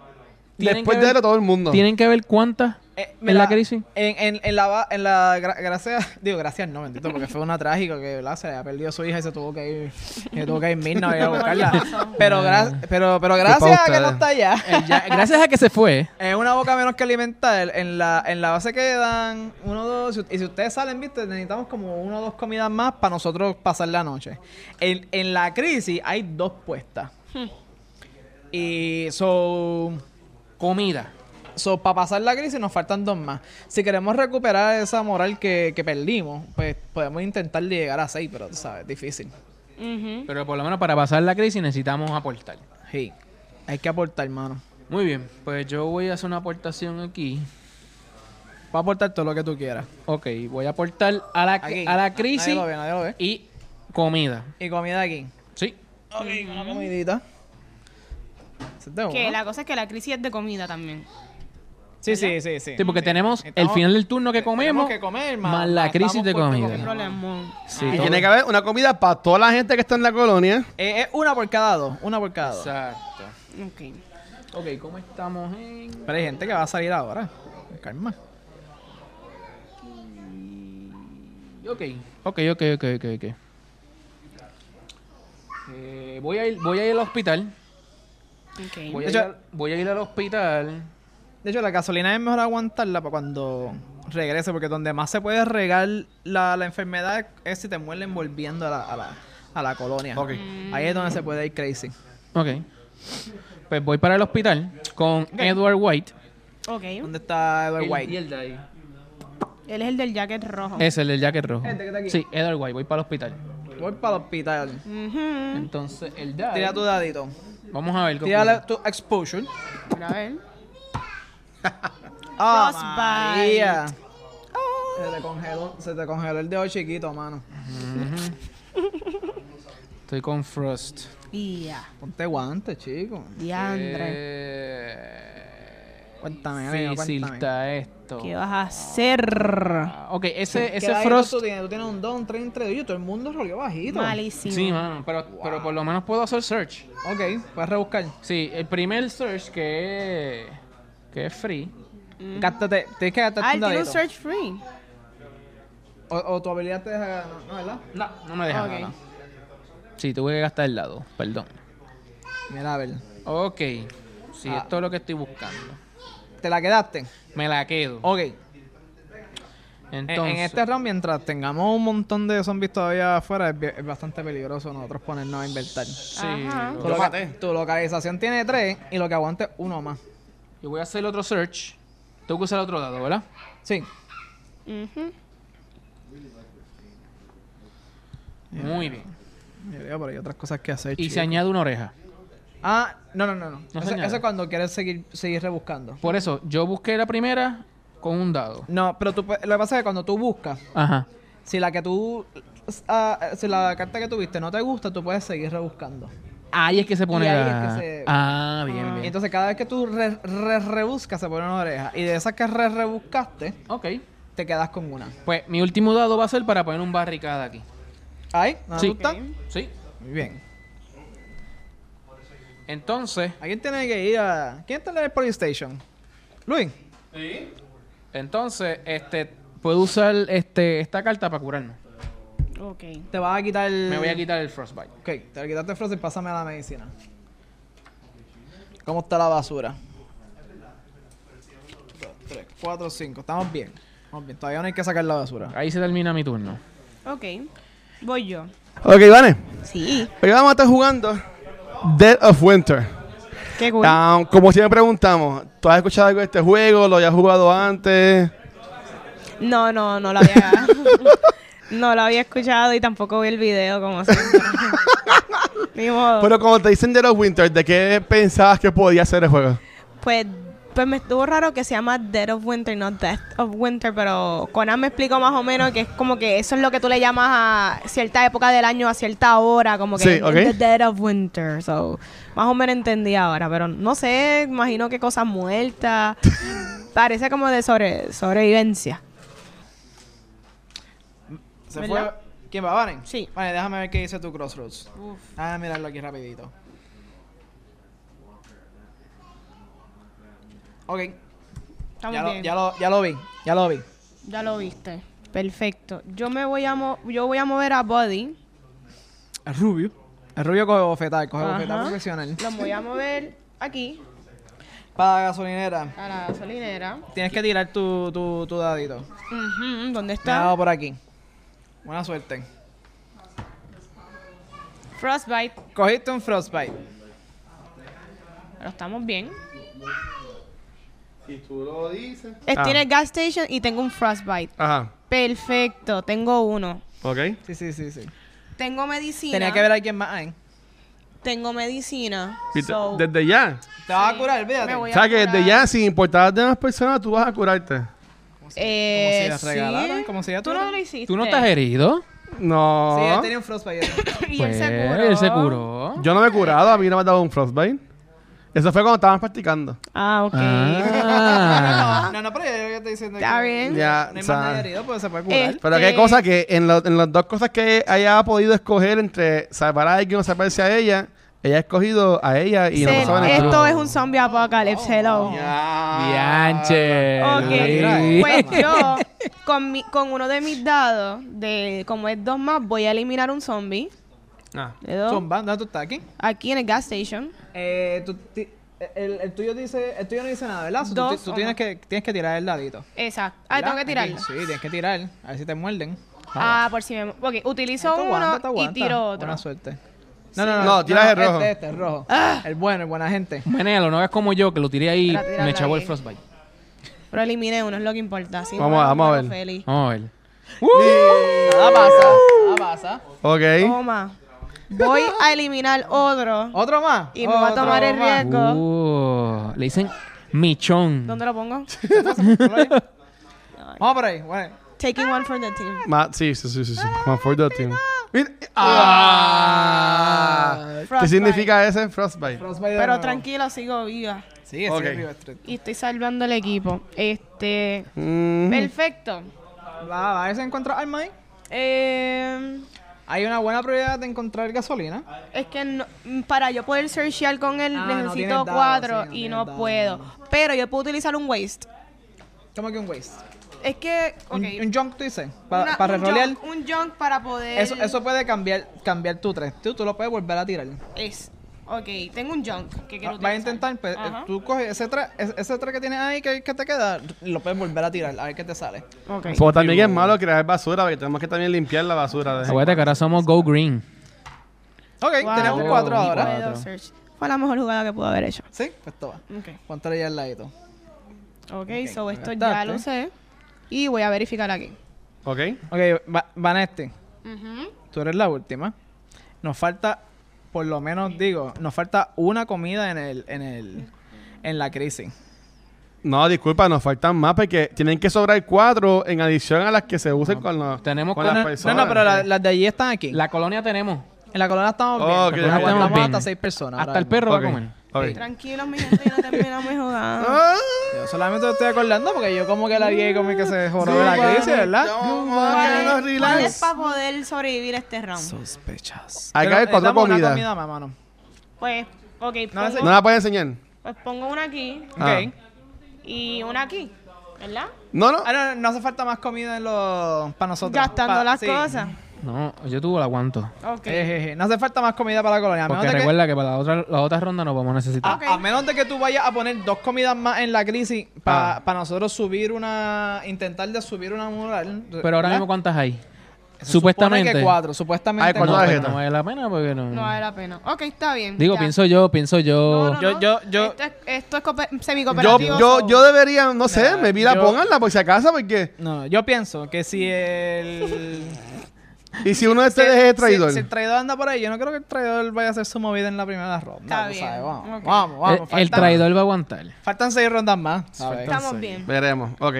Tienen
después
que
de
ver-
ver a todo el mundo.
¿Tienen que ver cuántas
Eh,
en la crisis?
En, en, en la, en la gra- gracias, digo gracias no, bendito, porque fue una trágica que ¿verdad? se le había perdido a su hija y se tuvo que ir, se tuvo que ir Mirna a ir a buscarla. pero, gra- pero, pero gracias a que no está allá.
Eh, ya- gracias a que se fue.
Es una boca menos que alimentar. En la, en la base quedan uno, dos. Y si ustedes salen, viste, necesitamos como uno o dos comidas más para nosotros pasar la noche. En, en la crisis hay dos puestas. Y so.
Comida.
So, para pasar la crisis nos faltan dos más. Si queremos recuperar esa moral que, que perdimos, pues podemos intentar llegar a seis, pero sabes, difícil.
Pero por lo menos para pasar la crisis necesitamos aportar.
Sí. Hay que aportar, hermano.
Muy bien, pues yo voy a hacer una aportación aquí.
Va a aportar todo lo que tú quieras.
Ok, voy a aportar a la,
Aquí.
a la crisis
Nadie lo ve, nadie lo ve.
y comida.
Y comida aquí.
Sí.
Ok, una comidita.
Que la cosa es que la crisis es de comida también.
Sí, sí, sí, sí.
Sí, porque tenemos el
Estamos-
final del turno que
tenemos
comemos
que comer,
más,
más-
la crisis
estamos
de
puestos
comida.
con-.
Sí,
Y
todo-
tiene que haber una comida para toda la gente que está en la colonia.
Eh, es una por cada dos. Una por cada dos.
Exacto.
Ok.
Ok, ¿cómo estamos en...?
Pero hay gente que va a salir ahora. Calma.
Ok, ok, ok, ok, ok, ok. Eh, voy, a ir, voy a ir al hospital.
Ok.
Voy a,
De
ir,
hecho-
voy a ir al hospital.
De hecho, la gasolina es mejor aguantarla para cuando regrese, porque donde más se puede regar la, la enfermedad es si te muelen volviendo a la, a la, a la colonia. Ahí es donde se puede ir crazy.
Ok. Pues voy para el hospital con Edward White.
Ok.
¿Dónde está Edward White?
el de ahí.
Él es el del jacket rojo.
Es el del jacket rojo.
Este que está aquí.
Sí, Edward White. Voy para el hospital.
Voy para el hospital.
Entonces, el de ahí-
Tira tu dadito.
Vamos a ver. ocurre.
tu exposure.
A ver.
¡Ah,
Frostbite.
María! Se te congeló, se te congeló el dedo chiquito, mano.
Estoy con Frost.
Y ya.
Ponte guantes, chico.
Diandre.
Eh,
Cuéntame, amigo, cuéntame.
está esto.
¿Qué vas a hacer?
Ah, Ok, ese,
¿Qué
ese Frost...
tú tienes? Tú tienes un 2, un 3 entre ellos. Todo el mundo rolió bajito.
Malísimo.
Sí, mano, pero, pero por lo menos puedo hacer search.
Ok, puedes rebuscar.
Sí, el primer search que es, que es free.
Gástate, tienes que gastarte
Ah,
un
search free.
O, o tu habilidad te deja, no, no, ¿verdad?
No, no me deja.
Ok.
no, no. Sí, tuve que gastar el lado, perdón.
Mira, a ver.
Ok, sí,
Ah.
esto es lo que estoy buscando.
¿Te la quedaste?
Me la quedo.
Ok. En-
Entonces,
en este round, mientras tengamos un montón de zombies todavía afuera, es, bastante peligroso nosotros ponernos a invertir.
sí,
Tu, loca- tu localización tiene 3 y lo que aguante es uno más.
Yo voy a hacer otro search. Tengo que usar otro dado, ¿verdad?
Sí.
Ujú.
Muy bien.
Yo digo, pero hay otras cosas que hacer.
Y
chico.
se añade una oreja.
Ah, no, no, no. no.
No
eso, es cuando quieres seguir, seguir rebuscando.
Por eso, yo busqué la primera con un dado.
No, pero tú, lo que pasa es que cuando tú buscas,
Ajá.
si la que tú. ah, si la carta que tuviste no te gusta, tú puedes seguir rebuscando.
Ahí es que se pone
Y ahí
la...
es que se-
Ah, bien,
Y
bien.
entonces cada vez que tú re, re- rebuscas, se pone una oreja. Y de esas que re rebuscaste,
Ok.
te quedas con una.
Pues mi último dado va a ser para poner un barricada aquí.
¿Ahí? ¿Dónde
Sí. Sí.
Muy bien.
Entonces,
¿A quién tiene que ir a. ¿Quién está en el police station? Luis.
entonces, este, puedo usar este, esta carta para curarme.
Ok.
Te vas a quitar el.
Me voy a quitar el frostbite.
Ok, te voy a quitarte el frost y pásame la medicina. ¿Cómo está la basura? 3, 4, 5. Estamos bien. Estamos bien. Todavía no hay que sacar la basura.
Ahí se termina mi turno.
Ok. Voy yo.
Ok, Vane.
Sí.
Hoy vamos a estar jugando Dead of Winter.
Qué cool.
Um, como siempre preguntamos, ¿tú has escuchado algo de este juego? ¿Lo habías jugado antes?
No, no, no lo había. no lo había escuchado y tampoco vi el video como siempre. Ni modo.
Pero como te dicen Dead of Winter, ¿de qué pensabas que podía ser el juego?
Pues, pues me estuvo raro que se llama Dead of Winter, no Death of Winter, pero Conan me explicó más o menos que es como que eso es lo que tú le llamas a cierta época del año, a cierta hora, como que
Sí, ok.
The Dead of Winter. So, más o menos entendí ahora, pero no sé, imagino que cosas muertas. Parece como de sobre, sobrevivencia.
Se
¿Verdad?
fue. ¿Quién va, Vane?
Sí.
Vale, déjame ver qué dice tu Crossroads.
Uf.
Ah, mirarlo aquí rapidito. Ok.
Estamos
Ya lo,
bien.
ya, lo, ya lo vi, ya lo vi.
Ya lo viste. Perfecto. Yo me voy a mo- yo voy a mover a Buddy.
El rubio. El rubio coge bofetada, coge
Ajá.
bofetada profesional.
Lo voy a mover aquí
Para la gasolinera.
a la gasolinera.
Tienes que tirar tu, tu, tu dadito.
Ujú, ¿Dónde
Me ha
está?
dado por aquí. Buena suerte.
Frostbite.
Cogiste un frostbite.
Pero estamos bien.
Si tú lo dices.
Es-
Ah.
Tiene gas station y tengo un Frostbite.
Ajá.
Perfecto. Tengo uno.
Ok.
Sí, sí, sí, sí.
Tengo medicina.
Tenía que ver a quién más hay.
Tengo medicina. So,
Desde ya.
Te vas
Sí.
a curar, olvídate.
Me voy
O sea que desde ya, sin importar las demás personas, tú vas a curarte.
Eh,
como si la regalaran,
sí.
como si ya
Tú no lo hiciste.
¿Tú no estás herido?
No.
Sí, él tenía un frostbite.
y él se
Pues,
curó.
él se curó.
Yo no me he curado, a mí no me ha dado un frostbite. Eso fue cuando estábamos practicando.
Ah, ok.
Ah.
No, no, pero yo estoy diciendo
Está
que
bien.
Ya,
no hay
o sea,
más herido, pues se puede curar.
Eh,
Pero qué
Este-
cosa que en, lo- en las dos cosas que haya podido escoger entre salvar a alguien o salvarse a ella, ella ha escogido a ella y no
Se-
pasaba
esto
nada.
es un zombie apocalypse, hello.
Bianche.
Ok,
Luis.
pues yo con, mi, con uno de mis dados, de como es dos más, voy a eliminar un zombie.
Ah.
De.
Zumba, ¿dónde tú estás aquí?
Aquí en el gas station.
Eh, tú ti- el, el tuyo dice, el tuyo no dice nada, ¿verdad? So, tú
Dos,
ti- tú,
ajá.
tienes que tienes que tirar el dadito.
Exacto. Ah,
¿verdad?
tengo que tirarlo.
Aquí. Sí, tienes que tirar, a ver si te muerden.
Ah, por si me... Ok, utilizo
Esto
uno
aguanta, esto
y
aguanta.
tiro otro.
Buena suerte. No, no, no.
No, tiras el rojo.
Este, este, el rojo. El bueno, el buena gente.
Menelo, no hagas como yo, que lo tiré ahí
Espera,
me echaba el
ahí.
frostbite.
Pero eliminé uno, es lo que importa.
Vamos a- vamos a ver.
feliz.
Vamos a ver.
Nada pasa, nada pasa.
Ok.
Toma. Voy a eliminar otro.
¿Otro más?
Y me va a
Otro
tomar el
más.
riesgo.
Uh, le dicen michón.
¿Dónde lo pongo?
Vamos por ahí, bueno.
Taking one for the team.
Ma- sí, sí, sí, sí. sí. Más for the team. Mira-
Ah.
¿Qué significa ese? Frostbite.
Pero
nuevo.
tranquilo, sigo viva.
Sí,
Ok.
sí, arriba, street.
Y estoy salvando el equipo. Este.
Mm.
Perfecto.
Va, va, a ver si encuentras arma ahí.
Eh,
Hay una buena probabilidad de encontrar gasolina.
es que no- para yo poder searchear con él
Ah, no
necesito
dado,
cuatro
sí, no
y no
dado.
puedo. Pero yo puedo utilizar un waste.
¿Cómo que un waste?
Es que. ok,
Un, un junk, tú dices. Para,
una-
para
un junk- Un junk para poder.
Eso, eso puede cambiar, cambiar tu 3. Tú, tú lo puedes volver a tirar.
Es. Ok, tengo un junk que quiero
Vas a intentar, pues, eh,
Ajá.
tú coges ese 3, ese 3 que tienes ahí que, que te queda, lo puedes volver a tirar, a ver qué te sale.
Ok.
Como también es malo crear basura, porque tenemos que también limpiar la basura. De
Acuérdate que ahora somos Go Green.
Ok,
Wow.
tenemos 4
Wow.
ahora.
Puedo search. Fue la mejor jugada que pude haber hecho.
Sí, pues toma.
Ok.
Póntale ya al ladito.
Ok, so esto
ya
ya lo
¿eh?
sé. Y voy a verificar aquí.
Ok.
Ok, Va- Vanesti,
Ujú.
tú eres la última. Nos falta, por lo menos digo, nos falta una comida en el, en el, en la crisis.
No, disculpa, nos faltan más porque tienen que sobrar cuatro en adición a las que se usen con, los,
tenemos
con las
No, no,
personas.
no, pero la- las de allí están aquí.
La colonia tenemos.
en la colonia estamos bien.
Oh, ok,
porque
ok.
aguantamos
Estamos bien.
hasta 6 personas.
Hasta el
mismo.
perro va a comer.
Ok.
Tranquilos, mi gente, no terminamos jugar.
Ah,
Yo solamente estoy acordando porque yo como que la vi como que se joró
sí,
de la
bueno,
crisis, ¿verdad?
vamos a
¿Cuál es, cuál
relax.
es para poder sobrevivir este round?
Sospechas.
Hay que haber cuatro
necesitamos una
comidas.
comida más, mano.
Pues, ok,
No la
pongo,
¿No la puedes enseñar?
pues pongo una aquí
Ah.
Ok.
y una aquí, ¿verdad?
No, no.
Ah, no, no, no hace falta más comida en los... para nosotros.
Gastando
Pa-
las
sí.
cosas.
No, yo tuvo la aguanto.
Ok.
Eh, je, je. No hace falta más comida para la colonia. A menos,
Porque
de que,
recuerda que para la otra, la otra ronda nos vamos a necesitar.
a,
Ok.
a menos de que tú vayas a poner dos comidas más en la crisis para
Ah.
nosotros subir una... Intentar de subir una mural.
Pero ahora
¿verdad?
mismo, ¿cuántas hay?
Se
Supuestamente.
que cuatro. Supuestamente
cuatro
No,
cuatro.
tarjetas.
no vale la pena porque no.
No vale la pena. Ok, está bien.
Digo,
ya.
pienso yo, pienso yo.
No, no,
Yo-
no.
yo- yo-
Esto es, esto es
Yo,
semi-cooperativo.
yo,
so-
yo debería, no sé, me vi la
yo-
pónganla por si acaso, porque.
No, yo pienso que si el...
Y si uno de
si,
ustedes es
si-
traidor.
si el traidor anda por ahí, yo no creo que el traidor vaya a hacer su movida en la primera ronda.
Está
tú
bien.
sabes, Vamos,
Ok.
vamos, vamos.
el, el traidor va a aguantar.
Faltan seis rondas más.
Estamos bien.
Veremos. Ok.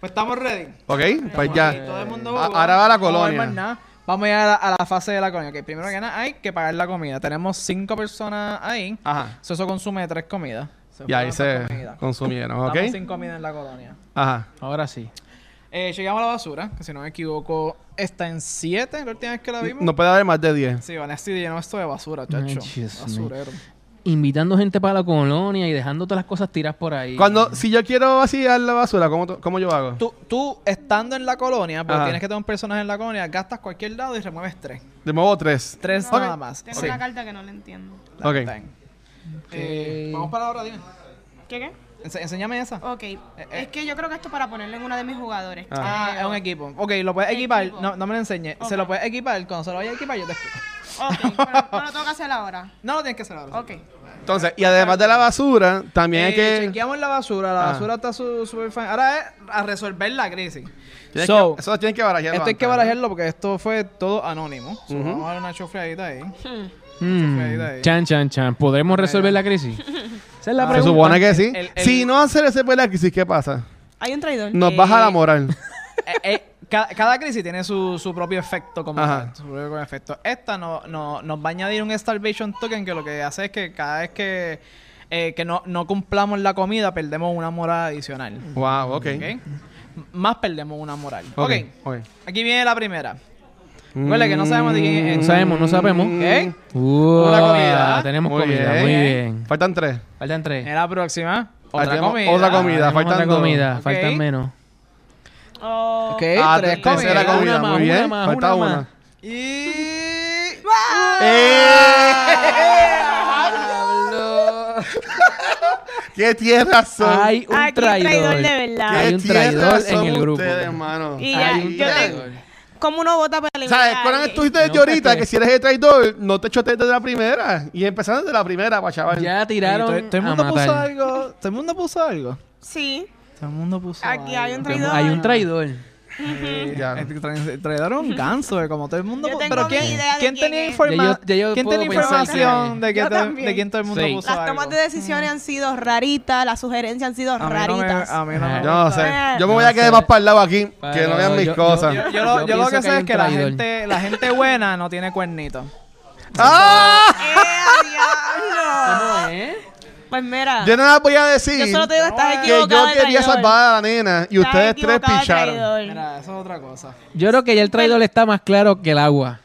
Pues estamos ready.
Ok, pues ya.
Y todo el mundo
A-
jugó.
ahora va la
No
colonia.
más nada. Vamos a llegar a, a la fase de la colonia. Ok, primero que nada hay que pagar la comida. Tenemos cinco personas ahí.
Ajá.
So, Eso consume tres comidas. Se
Y ahí se
tres comidas.
consumieron,
Estamos
¿ok?
sin comida en la colonia.
Ajá.
Ahora sí.
Eh, llegamos a la basura, que si no me equivoco está en 7, la última vez que la vimos.
No puede haber más de 10.
Sí, Vanessa llenó esto de basura, chacho.
Ay,
Basurero.
Invitando gente para la colonia y dejando todas las cosas tiras por ahí.
Cuando, si yo quiero vaciar la basura, ¿cómo, cómo yo hago?
Tú, tú, estando en la colonia, porque
Ajá.
tienes que tener un personaje en la colonia, gastas cualquier dado y remueves 3.
De nuevo tres.
3
Ok.
nada más.
Tengo
Sí.
una carta que no le entiendo.
La
Ok.
Eh, vamos para ahora, dime.
¿Qué qué?
Ense- enséñame esa.
Ok. Es que yo creo que esto es para ponerlo en uno de mis jugadores.
Ah,
creo.
es un equipo. Ok, lo puedes equipar.
Equipo.
No, no me lo enseñes. Se lo puedes equipar. Cuando se lo vaya a equipar, yo te explico.
Ok, pero no lo tengo que hacer ahora.
No lo tienes que hacer ahora.
Ok.
Entonces, y además de la basura, también hay
Eh,
que...
chequeamos la basura. La
Ah.
basura está su- súper fine. Ahora es a resolver la crisis.
tienes
So,
que- eso tienen que barajarlo
Esto hay que
antes,
barajarlo porque esto fue todo anónimo. So. Vamos a dar una chufleadita ahí.
Mm,
Chufleadita ahí.
chan, chan, chan. ¿Podremos resolver la crisis? Esa es la
Ah,
Se supone que sí.
El- el-
Si no hacer ese crisis, ¿qué pasa?
Hay un traidor.
Nos
Eh,
baja la moral.
Eh, eh, cada, cada crisis tiene su, su propio efecto como
Ajá.
tal, su propio efecto. Esta no, no, nos va a añadir un Starvation Token que lo que hace es que cada vez que, eh, que no, no cumplamos la comida perdemos una moral adicional.
Wow, ok.
¿ok? M- Más perdemos una moral.
Ok,
Ok,
ok.
aquí viene la primera. Recuerda que no sabemos de quién es.
No sabemos, no sabemos.
¿Ok?
Uah,
Una comida.
Tenemos
Muy
comida,
bien.
muy bien.
Faltan tres.
Faltan tres.
En la próxima,
Ahí
otra
tenemos
comida.
otra comida.
Tenemos
faltan
otra
dos.
comida,
Ok.
faltan menos.
Oh.
Ok,
Ah,
tres
te- tercera
comidas.
comida.
Una más,
Muy
una
bien.
más,
Falta
una
una.
más.
Y...
¿Qué tierra son?
Hay un
Aquí
traidor.
traidor de verdad.
Hay
¿Qué
un traidor en el grupo.
ustedes, hermano?
Y
Hay
ya,
un
yo
traidor.
te- ¿Cómo uno vota para eliminar
¿Sabes?
alguien?
tú dijiste
No,
ahorita
porque-
que si eres el traidor, no te chotees desde la primera. Y empezando desde la primera, pa' chaval.
Ya tiraron
todo, el mundo puso algo. Todo el mundo puso algo.
Sí.
Todo el mundo puso
Aquí
algo.
hay un traidor.
Hay un traidor.
Eh,
Ya.
el tra- traidor es un ganso, eh, como todo el mundo.
Yo
pu-
tengo
Pero
mi
¿quién,
idea de
quién
quién
tenía
es.
informa
Ya yo- ya yo
¿quién
puedo
tenía
pensar
información
quién
de, que
Yo
te-
también.
de quién todo el mundo
Sí.
puso
Las
algo?
tomas de decisiones han sido raritas, las sugerencias han sido
A mí no me,
raritas.
a mí no me
Ajá.
Yo no
gusta.
sé.
Eh.
Yo me voy a quedar más para el lado aquí. que
Pero
no vean mis
yo-
cosas.
Yo, yo lo,
Yo
yo lo
pienso
que
que
sé
hay
es
un
que la
traidor.
gente, la gente buena no tiene cuernito.
¡Ah!
¡Eh, diablo!
¿Cómo es?
Pues mira,
Yo nada más voy a decir
yo solo te digo, estás
que
que
equivocado.
yo quería salvar a la nena y
Estás
ustedes tres
equivocado,
picharon.
Mira, eso es otra cosa.
Yo creo que ya el traidor está más claro que el agua.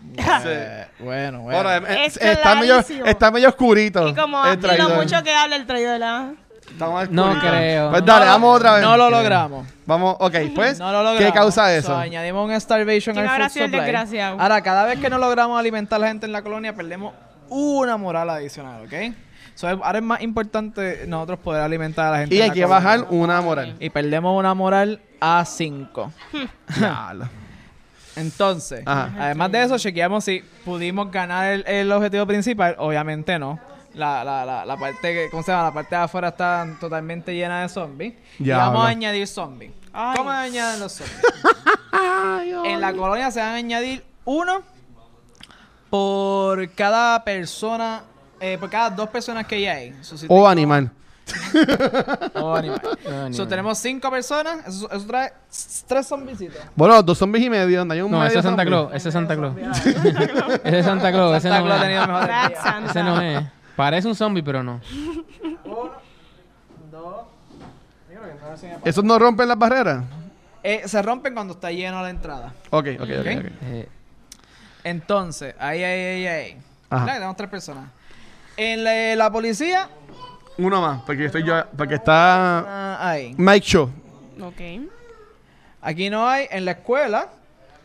Eh, bueno, bueno.
Ahora, eh,
Es
está, medio, está medio oscurito.
Y como
el
aquí lo mucho que habla el traidor, ¿ah?
Está más
No creo.
Pues
No
dale, vamos otra vez.
No lo logramos.
Vamos, ok, pues.
No lo logramos.
¿Qué causa
So,
eso?
añadimos un starvation
¿Quién
al food supply.
desgraciado?
Ahora, cada vez que no logramos alimentar a la gente en la colonia, perdemos una moral adicional, ¿ok? So, ahora es más importante nosotros poder alimentar a la gente
Y hay que bajar una moral.
Y perdemos una moral a 5.
Diablo.
Entonces,
Ajá.
además de eso, chequeamos si pudimos ganar el, el objetivo principal. Obviamente no. La, la, la, la parte que, ¿cómo se llama? La parte de afuera está totalmente llena de zombies. Y vamos a añadir zombies.
Ay.
¿Cómo añaden los zombies? en la colonia se van a añadir uno por cada persona, eh, por cada dos personas que ya hay. So, si
O
tengo-
animal.
O animal.
animal.
So, tenemos cinco personas. Eso, eso trae tres zombiesitos.
Bueno, dos zombies y medio. donde hay un
No,
medio
ese es Santa. Claus. Ese es Santa Claus. ese es Santa Claus. Ese
Santa
no
Claus ha
es. Ese no es. Parece un zombie, pero no.
¿Esos no rompen las barreras?
Eh, se rompen cuando está lleno la entrada.
Ok, ok, ok.
Ok.
ok.
Eh,
Entonces, ahí, ahí, ahí, ahí.
Ajá.
Tenemos tres personas. En la, la policía,
Uno más, porque estoy yo, porque está
ah, ahí.
Mike Show.
Ok.
Aquí no hay. En la escuela,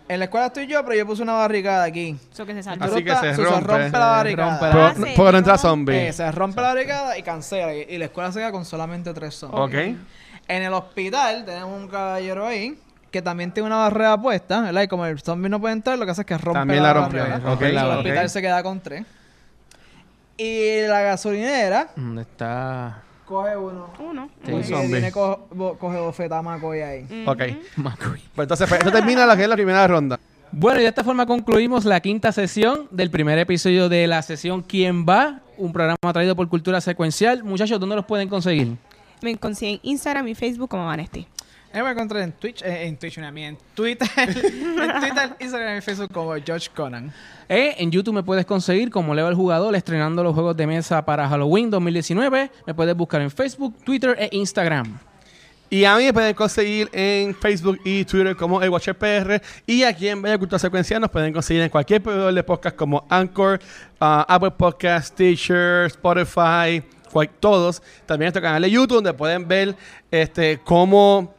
en la escuela estoy yo, pero yo puse una barricada aquí.
Eso que se saltó.
Así que se rompe.
la barricada.
rompe
Pero,
Ah, sí.
porque no entra
Eh,
zombie.
se rompe la barricada y cancela. Y, y la escuela se queda con solamente tres zombies.
Ok.
En el hospital tenemos un caballero ahí que también tiene una barrera puesta, ¿verdad? Y como el zombie no puede entrar, lo que hace es que rompe
También
la,
la rompió.
barrera.
Ok,
el hospital se queda con tres. Y la gasolinera
¿Dónde está?
coge uno.
Uno.
Sí,
Porque
zombie.
tiene co- bo- coge bofeta McCoy ahí.
Ok.
McCoy.
Pues entonces, pues, esto termina la que es la primera ronda.
Bueno, y de esta forma concluimos la quinta sesión del primer episodio de la sesión ¿Quién va? Un programa traído por Cultura Secuencial. Muchachos, ¿dónde los pueden conseguir?
Me consiguen Instagram y Facebook como Vanesti.
Me encontré en Twitch, eh, en Twitch, no, a mí, en Twitter, en Twitter, Instagram y Facebook como George Conan.
Eh, en YouTube me puedes conseguir como Leo el Jugador estrenando los juegos de mesa para Halloween 2019. Me puedes buscar en Facebook, Twitter e Instagram.
Y a mí me pueden conseguir en Facebook y Twitter como el Watcher PR. Y aquí en Bella Cultura Secuencial nos pueden conseguir en cualquier proveedor de podcast como Anchor, ah, Apple Podcast, Stitcher, Spotify, cual- todos. También nuestro canal de YouTube donde pueden ver este cómo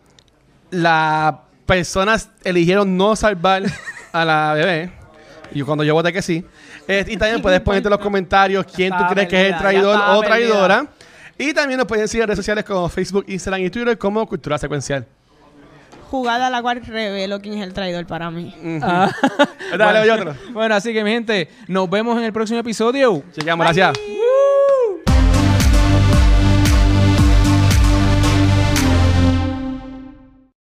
las personas eligieron no salvar a la bebé. Y cuando yo voté que sí. Eh, y también puedes ponerte en los comentarios quién tú crees que es el traidor o
perdida.
traidora. Y también nos pueden seguir en redes sociales como Facebook, Instagram y Twitter como Cultura Secuencial.
Jugada la cual revelo quién es el traidor para mí.
Ah.
Dale, hay otro.
Bueno, así que mi gente, nos vemos en el próximo episodio.
Llegamos, gracias.